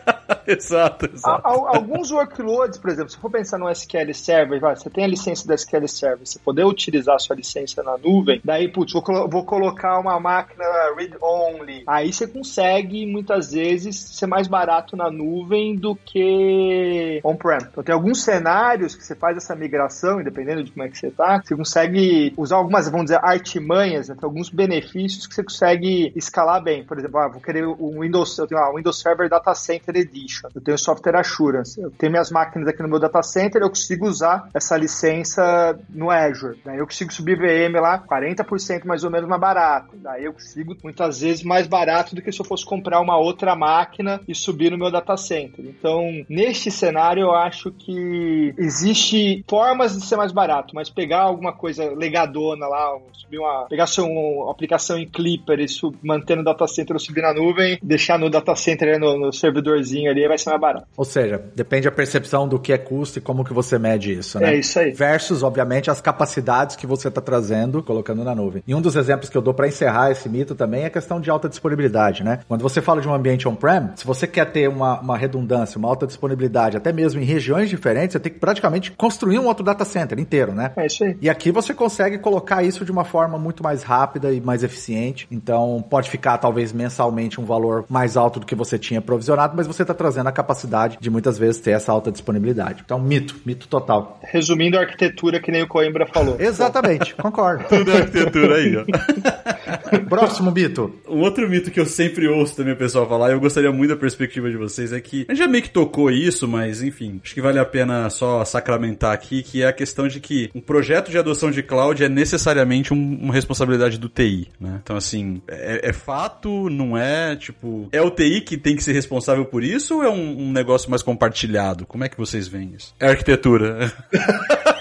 exato, exato. Alguns workloads, por exemplo, se for pensar no SQL Server, você tem a licença do SQL Server, você poder utilizar a sua licença na nuvem, daí, putz, vou, vou colocar uma máquina read-only. Aí você consegue, muitas vezes, ser mais barato na nuvem do que on-prem. Então tem alguns cenários que você faz essa migração, independendo de como é que você tá, você consegue usar algumas, vamos dizer, artimanhas, né? tem alguns benefícios que você consegue escalar bem. Por exemplo, ah, vou querer um Windows, eu tenho um Windows Server Data Center Edition. Eu tenho software assurance. Eu tenho minhas máquinas aqui no meu data center, eu consigo usar essa licença no Azure. Daí eu consigo subir VM lá 40% mais ou menos mais barato. Daí eu consigo muitas vezes mais barato do que se eu fosse comprar uma outra máquina e subir no meu data center. Então, neste cenário, eu acho que existe formas de ser mais barato, mas pegar alguma coisa legadona lá, subir uma, pegar sua uma aplicação em Clipper e sub, manter no data center ou subir na nuvem, deixar no data center no, no servidorzinho ali vai ser mais barato. Ou seja, depende da percepção do que é custo e como que você mede isso, né? É isso aí. Versus, obviamente, as capacidades que você está trazendo, colocando na nuvem. E um dos exemplos que eu dou para encerrar esse mito também é a questão de alta disponibilidade, né? Quando você fala de um ambiente on-prem, se você quer ter uma, uma redundância, uma alta disponibilidade, até mesmo em regiões diferentes, você tem que praticamente construir um outro data center inteiro, né? É isso aí. E aqui você consegue colocar isso de uma forma muito mais rápida e mais eficiente. Então, pode ficar talvez mensalmente um valor mais alto do que você tinha provisionado, mas você está trazendo trazendo a capacidade de muitas vezes ter essa alta disponibilidade. Então, mito, mito total. Resumindo a arquitetura que nem o Coimbra falou. Exatamente, concordo. Tudo é arquitetura aí, ó. Próximo mito. Um outro mito que eu sempre ouço também o pessoal falar, e eu gostaria muito da perspectiva de vocês, é que a gente já meio que tocou isso, mas enfim, acho que vale a pena só sacramentar aqui, que é a questão de que um projeto de adoção de cloud é necessariamente um, uma responsabilidade do TI, né? Então, assim, é, é, fato, não é, tipo, é o TI que tem que ser responsável por isso ou é um, um negócio mais compartilhado? Como é que vocês veem isso? É arquitetura.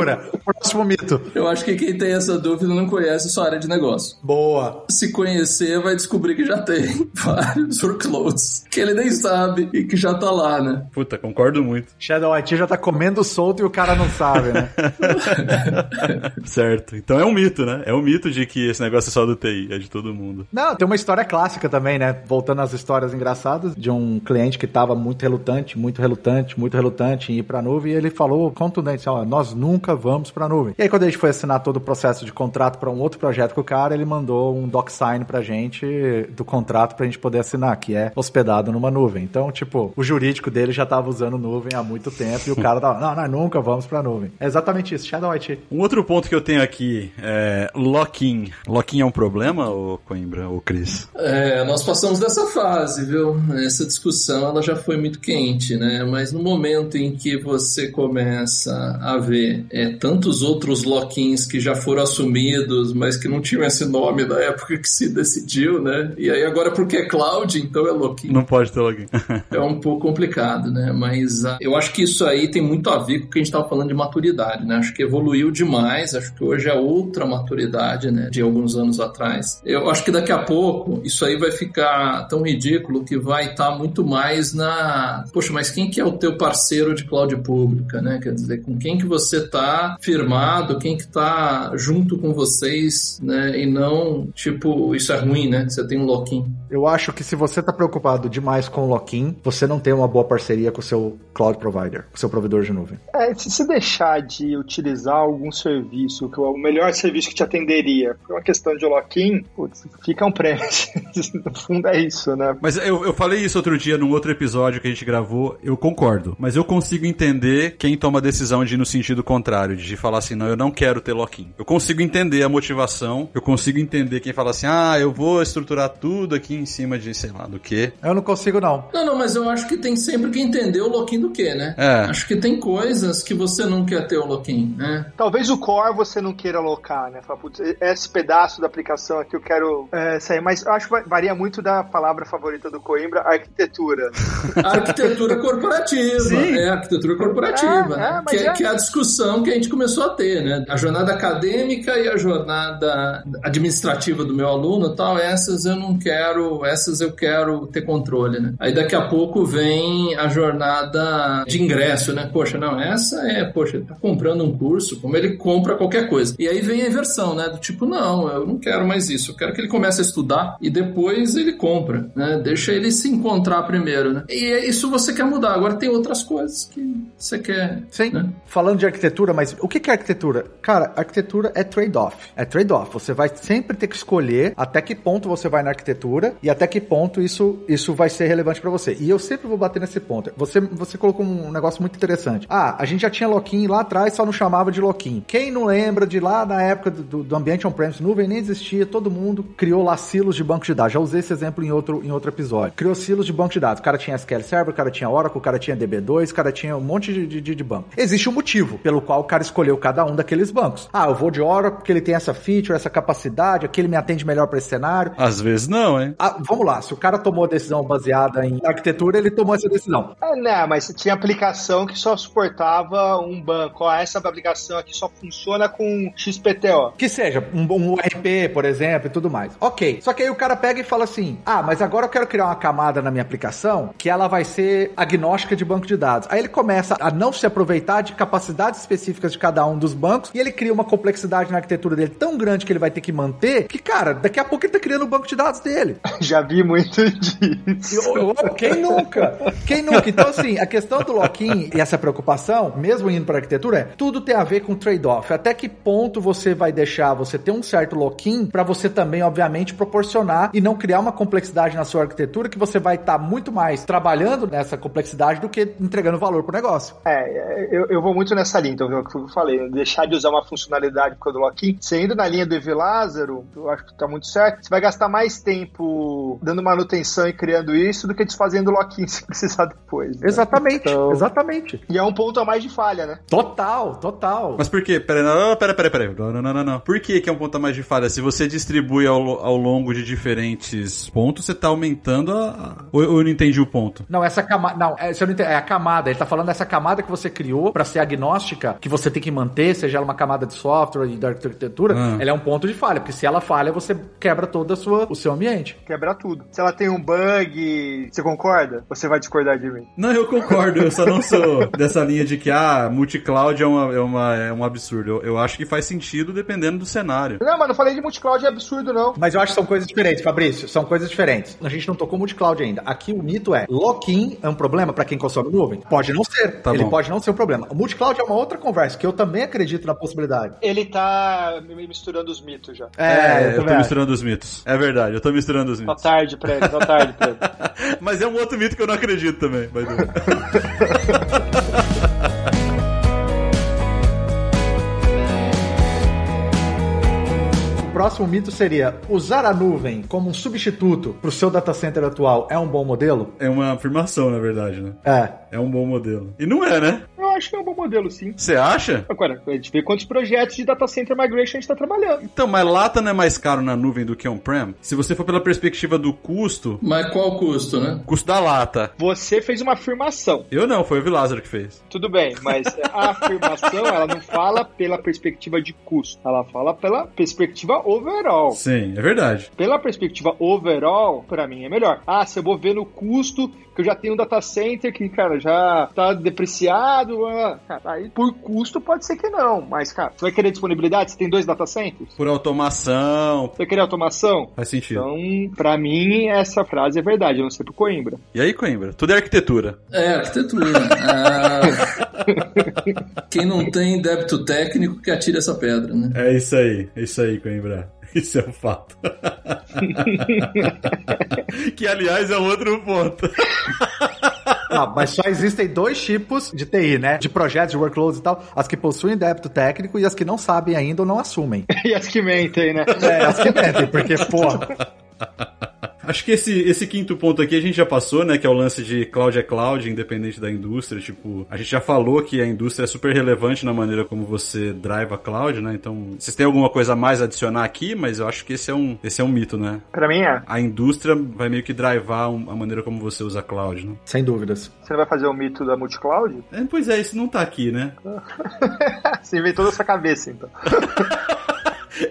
Arquitetura. Próximo mito. Eu acho que quem tem essa dúvida não conhece sua área de negócio. Boa. Se conhecer, vai descobrir que já tem vários workloads que ele nem sabe e que já tá lá, né? Puta, concordo muito. Shadow IT já tá comendo solto e o cara não sabe, né? certo. Então é um mito, né? É um mito de que esse negócio é só do TI, é de todo mundo. Não, tem uma história clássica também, né? Voltando às histórias engraçadas de um cliente que tava muito relutante, muito relutante, muito relutante em ir pra nuvem e ele falou contundente, ó, nós nunca vamos para a nuvem. E aí, quando a gente foi assinar todo o processo de contrato para um outro projeto com o cara, ele mandou um DocSign pra gente do contrato pra gente poder assinar, que é hospedado numa nuvem. Então, tipo, o jurídico dele já tava usando nuvem há muito tempo e o cara tava, não, nós nunca vamos pra nuvem. É exatamente isso, Shadow IT. Um outro ponto que eu tenho aqui é lock-in. Lock-in é um problema, ou Coimbra, ou Cris? É, nós passamos dessa fase, viu? Essa discussão, ela já foi muito quente, né? Mas no momento em que você começa a ver é, tantos outros lock-ins que já foram assumidos, mas que não tinham esse nome na época que se decidiu, né? E aí agora porque é cloud, então é lock-in. Não pode ter login. é um pouco complicado, né? Mas uh, eu acho que isso aí tem muito a ver com o que a gente estava falando de maturidade, né? Acho que evoluiu demais, acho que hoje é outra maturidade, né? De alguns anos atrás. Eu acho que daqui a pouco isso aí vai ficar tão ridículo que vai estar tá muito mais na. Poxa, mas quem que é o teu parceiro de cloud pública, né? Quer dizer, com quem que você está firmado, quem que está junto com vocês, né? E não, tipo, isso é ruim, né? Você tem um lock-in. Eu acho que se você está preocupado demais com o lock-in, você não tem uma boa parceria com o seu cloud provider, com o seu provedor de nuvem. É, se você deixar de utilizar algum serviço, que é o melhor serviço que te atenderia, por uma questão de lock-in, fica um prêmio. no fundo é isso, né? Mas eu, eu falei isso outro dia num outro episódio que a gente gravou, eu concordo. Mas eu consigo entender quem toma a decisão de ir no sentido contrário, de falar assim, não, eu não quero ter lock-in. Eu consigo entender a motivação, eu consigo entender quem fala assim, ah, eu vou estruturar tudo aqui em cima de, sei lá, do que. Eu não consigo, não. Não, não, mas eu acho que tem sempre que entender o lock-in do que, né? É. Acho que tem coisas que você não quer ter o lock-in, né? Talvez o core você não queira alocar, né? Fala, putz, esse pedaço da aplicação aqui eu quero é, sair, mas eu acho que varia muito da palavra favorita do Coimbra, arquitetura. arquitetura corporativa. Sim. É, arquitetura corporativa, é, né? É, que, é, que é a discussão que a gente começou a ter, né? A jornada acadêmica e a jornada administrativa do meu aluno tal, essas eu não quero, essas eu quero ter controle, né? Aí daqui a pouco vem a jornada de ingresso, né? Poxa, não, essa é, poxa, ele tá comprando um curso, como ele compra qualquer coisa. E aí vem a inversão, né? Do tipo, não, eu não quero mais isso, eu quero que ele comece a estudar e depois ele compra, né? Deixa ele se encontrar primeiro, né? E é isso você quer mudar. Agora tem outras coisas que você quer. Sim. Né? Falando de arquitetura, mas o que é arquitetura? Cara, arquitetura é trade-off. É trade-off. Você vai sempre ter que escolher até que ponto você vai na arquitetura e até que ponto isso, isso vai ser relevante para você. E eu sempre vou bater nesse ponto. Você, você colocou um negócio muito interessante. Ah, a gente já tinha lock-in lá atrás, só não chamava de lock-in. Quem não lembra de lá na época do, do ambiente on-premise nuvem, nem existia, todo mundo criou lá silos de banco de dados. Já usei esse exemplo em outro, em outro episódio. Criou silos de banco de dados. O cara tinha SQL Server, o cara tinha Oracle, o cara tinha DB2, o cara tinha um monte de, de, de banco. Existe um motivo pelo qual o cara escolheu cada um daqueles bancos. Ah, eu vou de Oracle porque ele tem essa feature, essa capacidade, aquele me atende melhor para esse cenário. Às vezes não, hein? Ah, vamos lá, se o cara tomou a decisão baseada em arquitetura, ele tomou essa decisão. É, né, mas tinha aplicação que só suportava um banco. Ó, essa aplicação aqui só funciona com XPTO. Que seja, um, um RP, por exemplo, e tudo mais. Ok. Só que aí o cara pega e fala assim: ah, mas agora eu quero criar uma camada na minha aplicação que ela vai ser agnóstica de banco de dados. Aí ele começa a não se aproveitar de capacidades específicas de cada um dos bancos e ele cria uma complexidade na arquitetura dele tão grande que ele vai ter que manter que, cara, daqui a pouco ele tá criando o banco de dados dele. Já vi muito disso. Quem nunca? Quem nunca? Então, assim, a questão do lock-in e essa preocupação, mesmo indo para arquitetura, é tudo tem a ver com trade-off. Até que ponto você vai deixar você ter um certo lock-in para você também, obviamente, proporcionar e não criar uma complexidade na sua arquitetura que você vai estar tá muito mais trabalhando nessa complexidade do que entregando valor pro negócio. É, eu, eu vou muito nessa linha, então, é o que eu falei, deixar de usar uma funcionalidade por causa do lock-in. Você indo na linha do Evi Lázaro, eu acho que tá muito certo, você vai gastar mais tempo dando manutenção e criando isso do que desfazendo o lock-in se precisar depois. Né? Exatamente, então... exatamente. E é um ponto a mais de falha, né? Total, total. Mas por quê? Pera, não, pera, pera, pera. Não, não, não, não. Por que, que é um ponto a mais de falha? Se você distribui ao, ao longo de diferentes pontos, você tá aumentando a. Ou eu não entendi o ponto? Não, essa camada. Não, é, não é a camada. Ele tá falando dessa camada que você criou para ser agnóstica, que você tem que manter, seja ela uma camada de software e da arquitetura, ah. ela é um ponto de falha. Porque se ela falha, você quebra todo a sua, o seu ambiente. Quebra tudo. Se ela tem um bug, você concorda? Você vai discordar de mim? Não, eu concordo. Eu só não sou dessa linha de que, ah, multi-cloud é, uma, é, uma, é um absurdo. Eu, eu acho que faz sentido dependendo do cenário. Não, mas não falei de multi-cloud é absurdo, não. Mas eu acho que são coisas diferentes, Fabrício. São coisas diferentes. A gente não tocou multi-cloud ainda. Aqui o mito é: lock-in é um problema para quem consome nuvem? Pode não ser. Tá Ele bom. pode não ser um problema. O multi-cloud é uma outra conversa, que eu também acredito na possibilidade. Ele tá misturando os mitos já. É, é eu, eu tô acho. misturando os mitos. É verdade, eu tô misturando os mitos. Tá tarde pra ele, tá tarde pra ele. Mas é um outro mito que eu não acredito também. próximo mito seria: usar a nuvem como um substituto para o seu data center atual é um bom modelo? É uma afirmação, na verdade, né? É. É um bom modelo. E não é, né? Acho que é um bom modelo, sim. Você acha? Agora, a gente vê quantos projetos de data center migration a gente está trabalhando. Então, mas lata não é mais caro na nuvem do que on-prem? Se você for pela perspectiva do custo, Mas qual o custo, né? custo da lata. Você fez uma afirmação. Eu não, foi o Vilázaro que fez. Tudo bem, mas a afirmação, ela não fala pela perspectiva de custo. Ela fala pela perspectiva overall. Sim, é verdade. Pela perspectiva overall, pra mim é melhor. Ah, se eu vou ver no custo, que eu já tenho um data center que, cara, já tá depreciado, ah, cara, aí por custo pode ser que não. Mas, cara, você vai querer disponibilidade? Você tem dois data centers? Por automação. Você vai querer automação? Faz sentido. Então, pra mim, essa frase é verdade, eu não sei pro Coimbra. E aí, Coimbra? Tudo é arquitetura. É, arquitetura. Ah, quem não tem débito técnico que atire essa pedra, né? É isso aí, é isso aí, Coimbra. Isso é um fato. que, aliás, é um outro ponto. Não, mas só existem dois tipos de TI, né? De projetos, de workloads e tal. As que possuem débito técnico e as que não sabem ainda ou não assumem. e as que mentem, né? É, as que mentem, porque, porra. Acho que esse, esse quinto ponto aqui a gente já passou, né? Que é o lance de cloud é cloud, independente da indústria. Tipo, a gente já falou que a indústria é super relevante na maneira como você drive a cloud, né? Então, vocês têm alguma coisa a mais a adicionar aqui, mas eu acho que esse é um, esse é um mito, né? Pra mim é. A indústria vai meio que drivar um- a maneira como você usa a cloud, né? Sem dúvidas. Você não vai fazer o mito da multicloud? É, pois é, isso não tá aqui, né? Você inventou dessa cabeça, então.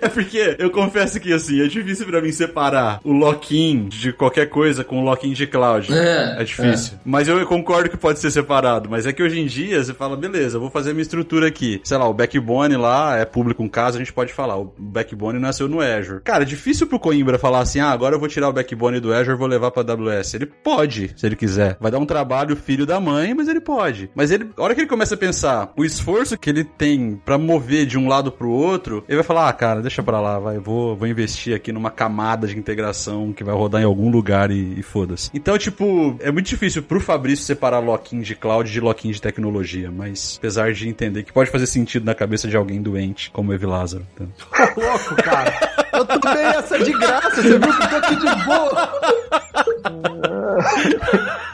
É porque eu confesso que assim, é difícil pra mim separar o lock-in de qualquer coisa com o lock-in de cloud. É, É difícil. Mas eu concordo que pode ser separado. Mas é que hoje em dia você fala, beleza, eu vou fazer minha estrutura aqui. Sei lá, o backbone lá é público um caso, a gente pode falar. O backbone nasceu no Azure. Cara, é difícil pro Coimbra falar assim, ah, agora eu vou tirar o backbone do Azure e vou levar pra AWS. Ele pode, se ele quiser. Vai dar um trabalho filho da mãe, mas ele pode. Mas ele, a hora que ele começa a pensar o esforço que ele tem pra mover de um lado pro outro, ele vai falar, ah, cara, deixa pra lá, vai, vou, vou investir aqui numa camada de integração que vai rodar em algum lugar e, e foda-se. Então, tipo, é muito difícil pro Fabrício separar lock-in de cloud de lock-in de tecnologia, mas apesar de entender que pode fazer sentido na cabeça de alguém doente, como o Evi Lázaro. Então. Tá louco, cara. Eu tomei essa de graça, você viu que eu tô aqui de boa.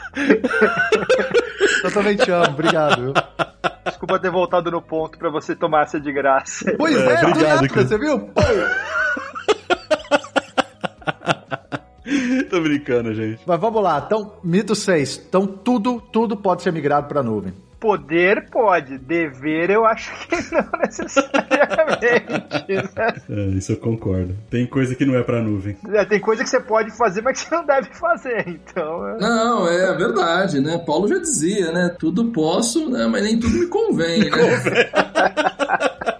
Eu também te amo, obrigado. Desculpa ter voltado no ponto pra você tomar essa de graça. Pois É, é, do obrigado, nada, você viu? Pô, Tô brincando, gente. Mas vamos lá, então, mito 6. Então, tudo, tudo pode ser migrado pra nuvem. Poder pode, dever eu acho que não necessariamente. né? É, isso eu concordo. Tem coisa que não é pra nuvem. É, Tem coisa que você pode fazer, mas que você não deve fazer. Então, é- Não, é verdade, né? Paulo já dizia, né? Tudo posso, né? Mas nem tudo me convém, né?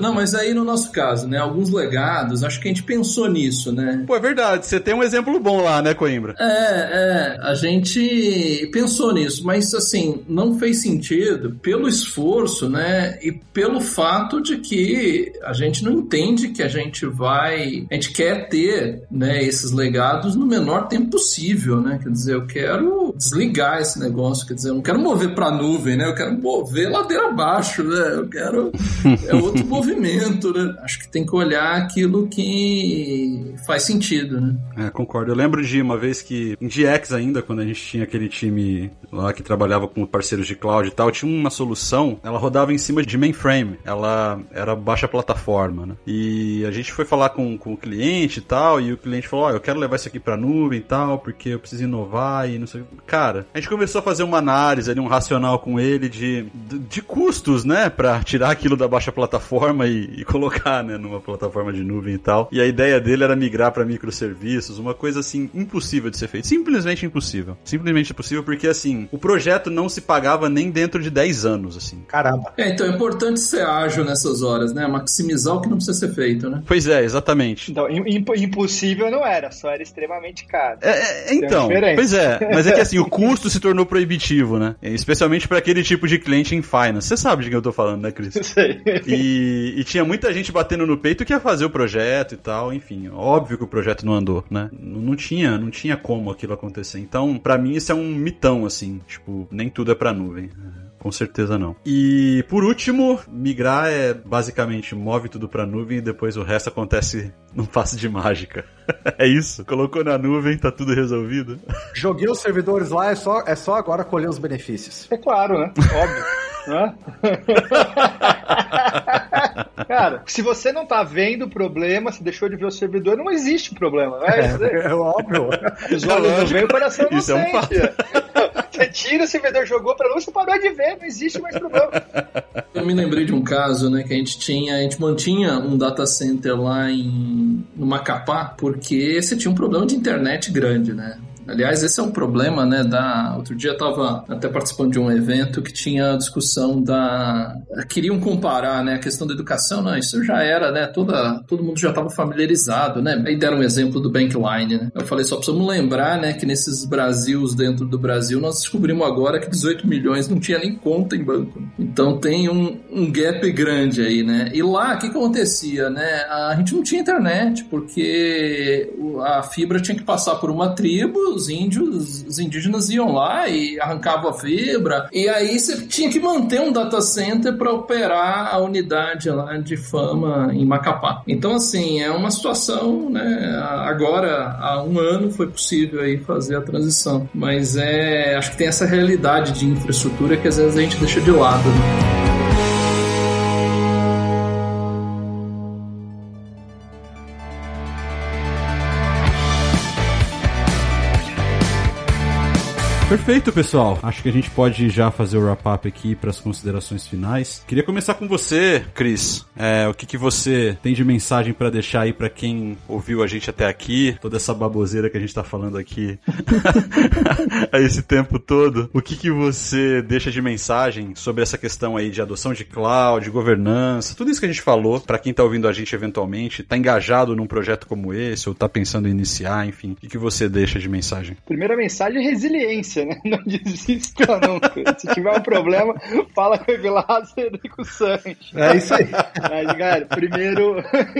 Não, mas aí no nosso caso, né? Alguns legados, acho que a gente pensou nisso, né? Pô, é verdade. Você tem um exemplo bom lá, né, Coimbra? É, é, a gente pensou nisso, mas assim, não fez sentido pelo esforço, né? E pelo fato de que a gente não entende que a gente vai. A gente quer ter né, esses legados no menor tempo possível, né? Quer dizer, eu quero desligar esse negócio, quer dizer, eu não quero mover para nuvem, né? Eu quero mover ladeira abaixo, né? Eu quero. É outro movimento, né? Acho que tem que olhar aquilo que faz sentido, né? É, concordo. Eu lembro de uma vez que, em GX ainda, quando a gente tinha aquele time lá que trabalhava com parceiros de cloud e tal, tinha uma solução, ela rodava em cima de mainframe. Ela era baixa plataforma, né? E a gente foi falar com, com o cliente e tal, e o cliente falou, ó, eu quero levar isso aqui pra nuvem e tal, porque eu preciso inovar e não sei o que. Cara, a gente começou a fazer uma análise ali, um racional com ele de, de, de custos, né? Pra tirar aquilo da baixa plataforma e, e colocar, né, numa plataforma de nuvem e tal. E a ideia dele era migrar pra microserviços, uma coisa assim impossível de ser feita, simplesmente impossível. Simplesmente impossível porque assim, o projeto não se pagava nem dentro de 10 anos, assim. Caramba. É, então é importante ser ágil nessas horas, né? Maximizar o que não precisa ser feito, né? Pois é, exatamente. Então, im- impossível não era, só era extremamente caro. É, é, então, pois é, mas é que assim, o custo se tornou proibitivo, né? Especialmente pra aquele tipo de cliente em finance. Você sabe de quem eu tô falando, né, Cris? Sei. E, e tinha muita gente batendo no peito que ia fazer o projeto e tal, enfim, óbvio que o projeto não andou, né? Não, não tinha, não tinha como aquilo acontecer. Então, pra mim isso é um mitão assim, tipo, nem tudo é pra nuvem. Com certeza não. E por último, migrar é basicamente move tudo pra nuvem e depois o resto acontece num passe de mágica. é isso. Colocou na nuvem, tá tudo resolvido. Joguei os servidores lá, é só, é só agora colher os benefícios. É claro, né? Óbvio. Hã? Cara, se você não tá vendo o problema, se deixou de ver o servidor, não existe problema. Não é, é, óbvio. Os olhos não veem, o coração não Isso é um. Você tira, o servidor jogou pra luz, você parou de ver, não existe mais problema. Eu me lembrei de um caso, né, que a gente tinha, a gente mantinha um data center lá em no Macapá, porque você tinha um problema de internet grande, né? Aliás, esse é um problema, né? Da... Outro dia eu estava até participando de um evento que tinha a discussão da. Queriam comparar né, a questão da educação, não, isso já era, né? Toda... Todo mundo já estava familiarizado, né? Aí deram um exemplo do Bankline, né? Eu falei, só precisamos lembrar, né, que nesses Brasils dentro do Brasil, nós descobrimos agora que 18 milhões não tinha nem conta em banco. Então tem um, um gap grande aí, né? E lá, o que, que acontecia, né? A gente não tinha internet, porque a fibra tinha que passar por uma tribo, os índios, os indígenas iam lá e arrancavam a fibra, e aí você tinha que manter um data center para operar a unidade lá de fama em Macapá. Então, assim, é uma situação, né? Agora, há um ano foi possível aí fazer a transição, mas é, acho que tem essa realidade de infraestrutura que às vezes a gente deixa de lado. Né? Perfeito, pessoal. Acho que a gente pode já fazer o wrap-up aqui para as considerações finais. Queria começar com você, Cris. É, o que, que você tem de mensagem para deixar aí para quem ouviu a gente até aqui? Toda essa baboseira que a gente tá falando aqui a esse tempo todo. O que, que você deixa de mensagem sobre essa questão aí de adoção de cloud, governança, tudo isso que a gente falou, para quem tá ouvindo a gente eventualmente, tá engajado num projeto como esse ou tá pensando em iniciar, enfim. O que, que você deixa de mensagem? Primeira mensagem é resiliência né? Não desista nunca. Se tiver um problema, fala com o Evilázer e com o Sancho. É isso aí. Mas, galera, primeiro,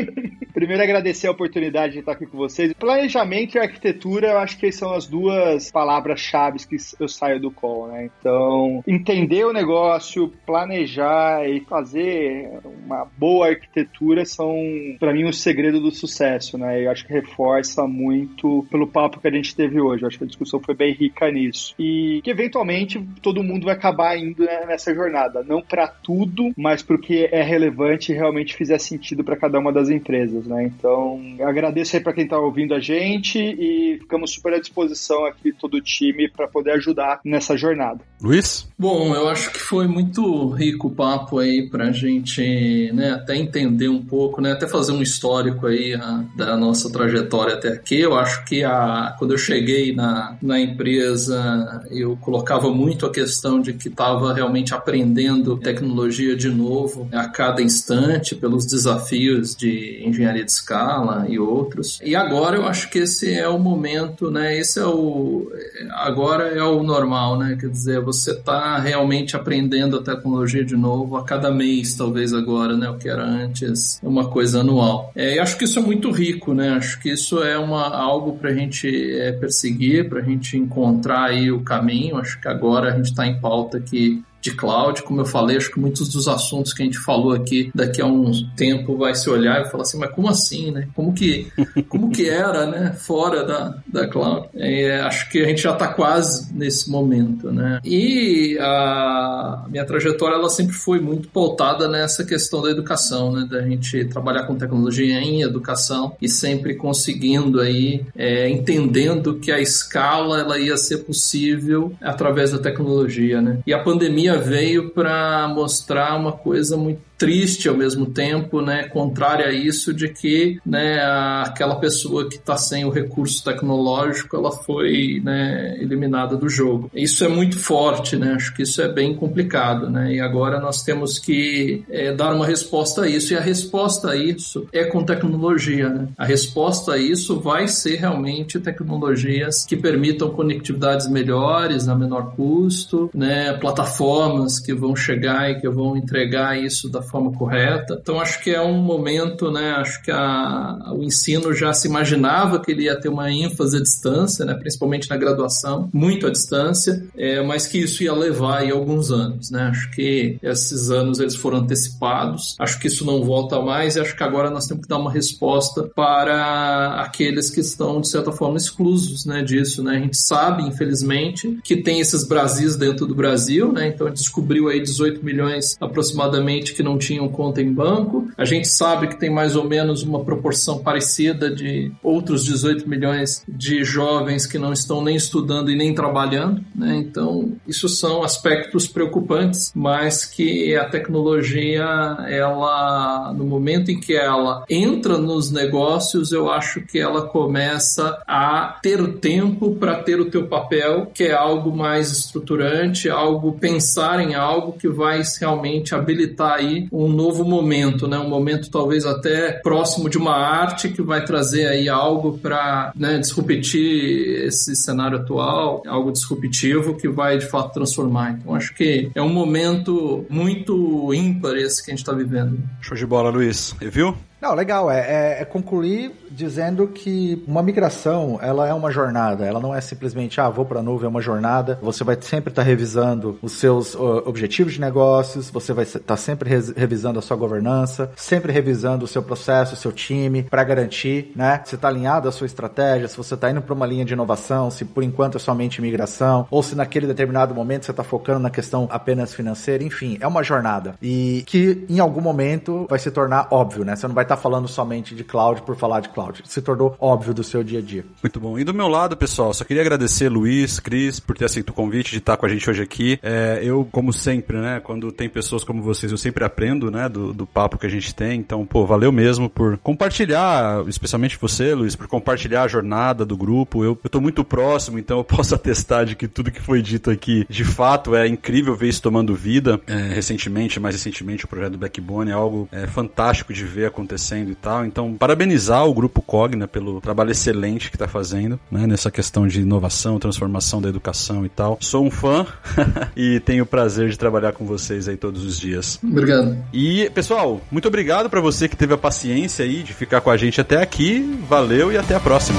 primeiro agradecer a oportunidade de estar aqui com vocês. Planejamento e arquitetura, eu acho que são as duas palavras-chave que eu saio do call, né? Então, entender o negócio, planejar e fazer uma boa arquitetura são, para mim, o segredo do sucesso, né? Eu acho que reforça muito pelo papo que a gente teve hoje. Eu acho que a discussão foi bem rica nisso e que eventualmente todo mundo vai acabar indo né, nessa jornada. Não para tudo, mas porque é relevante e realmente fizer sentido para cada uma das empresas, né? Então, agradeço aí para quem está ouvindo a gente e ficamos super à disposição aqui, todo o time, para poder ajudar nessa jornada. Luiz? Bom, eu acho que foi muito rico o papo aí para a gente né, até entender um pouco, né, até fazer um histórico aí a, da nossa trajetória até aqui. Eu acho que a, quando eu cheguei na, na empresa eu colocava muito a questão de que estava realmente aprendendo tecnologia de novo a cada instante, pelos desafios de engenharia de escala e outros. E agora eu acho que esse é o momento, né? Esse é o. Agora é o normal, né? Quer dizer, você está realmente aprendendo a tecnologia de novo a cada mês, talvez agora, né? O que era antes uma coisa anual. É, e acho que isso é muito rico, né? Acho que isso é uma, algo para a gente é, perseguir, para a gente encontrar aí o caminho. Acho que agora a gente está em pauta que de cloud. Como eu falei, acho que muitos dos assuntos que a gente falou aqui, daqui a um tempo vai se olhar e falar assim, mas como assim, né? Como que, como que era, né? Fora da, da cloud. É, acho que a gente já está quase nesse momento, né? E a minha trajetória, ela sempre foi muito pautada nessa questão da educação, né? Da gente trabalhar com tecnologia em educação e sempre conseguindo aí, é, entendendo que a escala, ela ia ser possível através da tecnologia, né? E a pandemia veio para mostrar uma coisa muito triste ao mesmo tempo, né, contrária a isso de que, né, aquela pessoa que está sem o recurso tecnológico, ela foi, né, eliminada do jogo. Isso é muito forte, né, acho que isso é bem complicado, né, e agora nós temos que é, dar uma resposta a isso, e a resposta a isso é com tecnologia, né, a resposta a isso vai ser realmente tecnologias que permitam conectividades melhores, a menor custo, né, plataformas que vão chegar e que vão entregar isso da forma correta. Então acho que é um momento, né? Acho que a, o ensino já se imaginava que ele ia ter uma ênfase à distância, né? Principalmente na graduação, muito à distância, é, mas que isso ia levar aí alguns anos, né? Acho que esses anos eles foram antecipados. Acho que isso não volta mais e acho que agora nós temos que dar uma resposta para aqueles que estão de certa forma exclusos, né? Disso, né? A gente sabe, infelizmente, que tem esses Brasis dentro do Brasil, né? Então descobriu aí 18 milhões aproximadamente que não tinham conta em banco. A gente sabe que tem mais ou menos uma proporção parecida de outros 18 milhões de jovens que não estão nem estudando e nem trabalhando. Né? Então, isso são aspectos preocupantes, mas que a tecnologia, ela, no momento em que ela entra nos negócios, eu acho que ela começa a ter tempo para ter o teu papel, que é algo mais estruturante, algo pensar em algo que vai realmente habilitar aí um novo momento, né? Um momento talvez até próximo de uma arte que vai trazer aí algo para né, disruptir esse cenário atual, algo disruptivo que vai de fato transformar. Então acho que é um momento muito ímpar esse que a gente está vivendo. Show de bola, Luiz. Viu? Não, legal. É, é, é, concluir dizendo que uma migração, ela é uma jornada. Ela não é simplesmente, ah, vou para a nuvem, é uma jornada. Você vai sempre estar tá revisando os seus uh, objetivos de negócios, você vai estar tá sempre revisando a sua governança, sempre revisando o seu processo, o seu time, para garantir, né? Se está alinhado a sua estratégia, se você está indo para uma linha de inovação, se por enquanto é somente migração, ou se naquele determinado momento você está focando na questão apenas financeira, enfim, é uma jornada. E que em algum momento vai se tornar óbvio, né? Você não vai estar tá falando somente de cloud por falar de cloud. Se tornou óbvio do seu dia a dia. Muito bom. E do meu lado, pessoal, só queria agradecer Luiz, Cris, por ter aceito o convite de estar com a gente hoje aqui. É, eu, como sempre, né, quando tem pessoas como vocês, eu sempre aprendo, né, do, do papo que a gente tem. Então, pô, valeu mesmo por compartilhar, especialmente você, Luiz, por compartilhar a jornada do grupo. Eu, eu tô muito próximo, então eu posso atestar de que tudo que foi dito aqui, de fato, é incrível ver isso tomando vida. É, recentemente, mais recentemente, o projeto do Backbone é algo é, fantástico de ver acontecer acontecendo e tal. Então, parabenizar o grupo Cogna pelo trabalho excelente que está fazendo, né, nessa questão de inovação, transformação da educação e tal. Sou um fã e tenho o prazer de trabalhar com vocês aí todos os dias. Obrigado. E, pessoal, muito obrigado para você que teve a paciência aí de ficar com a gente até aqui. Valeu e até a próxima.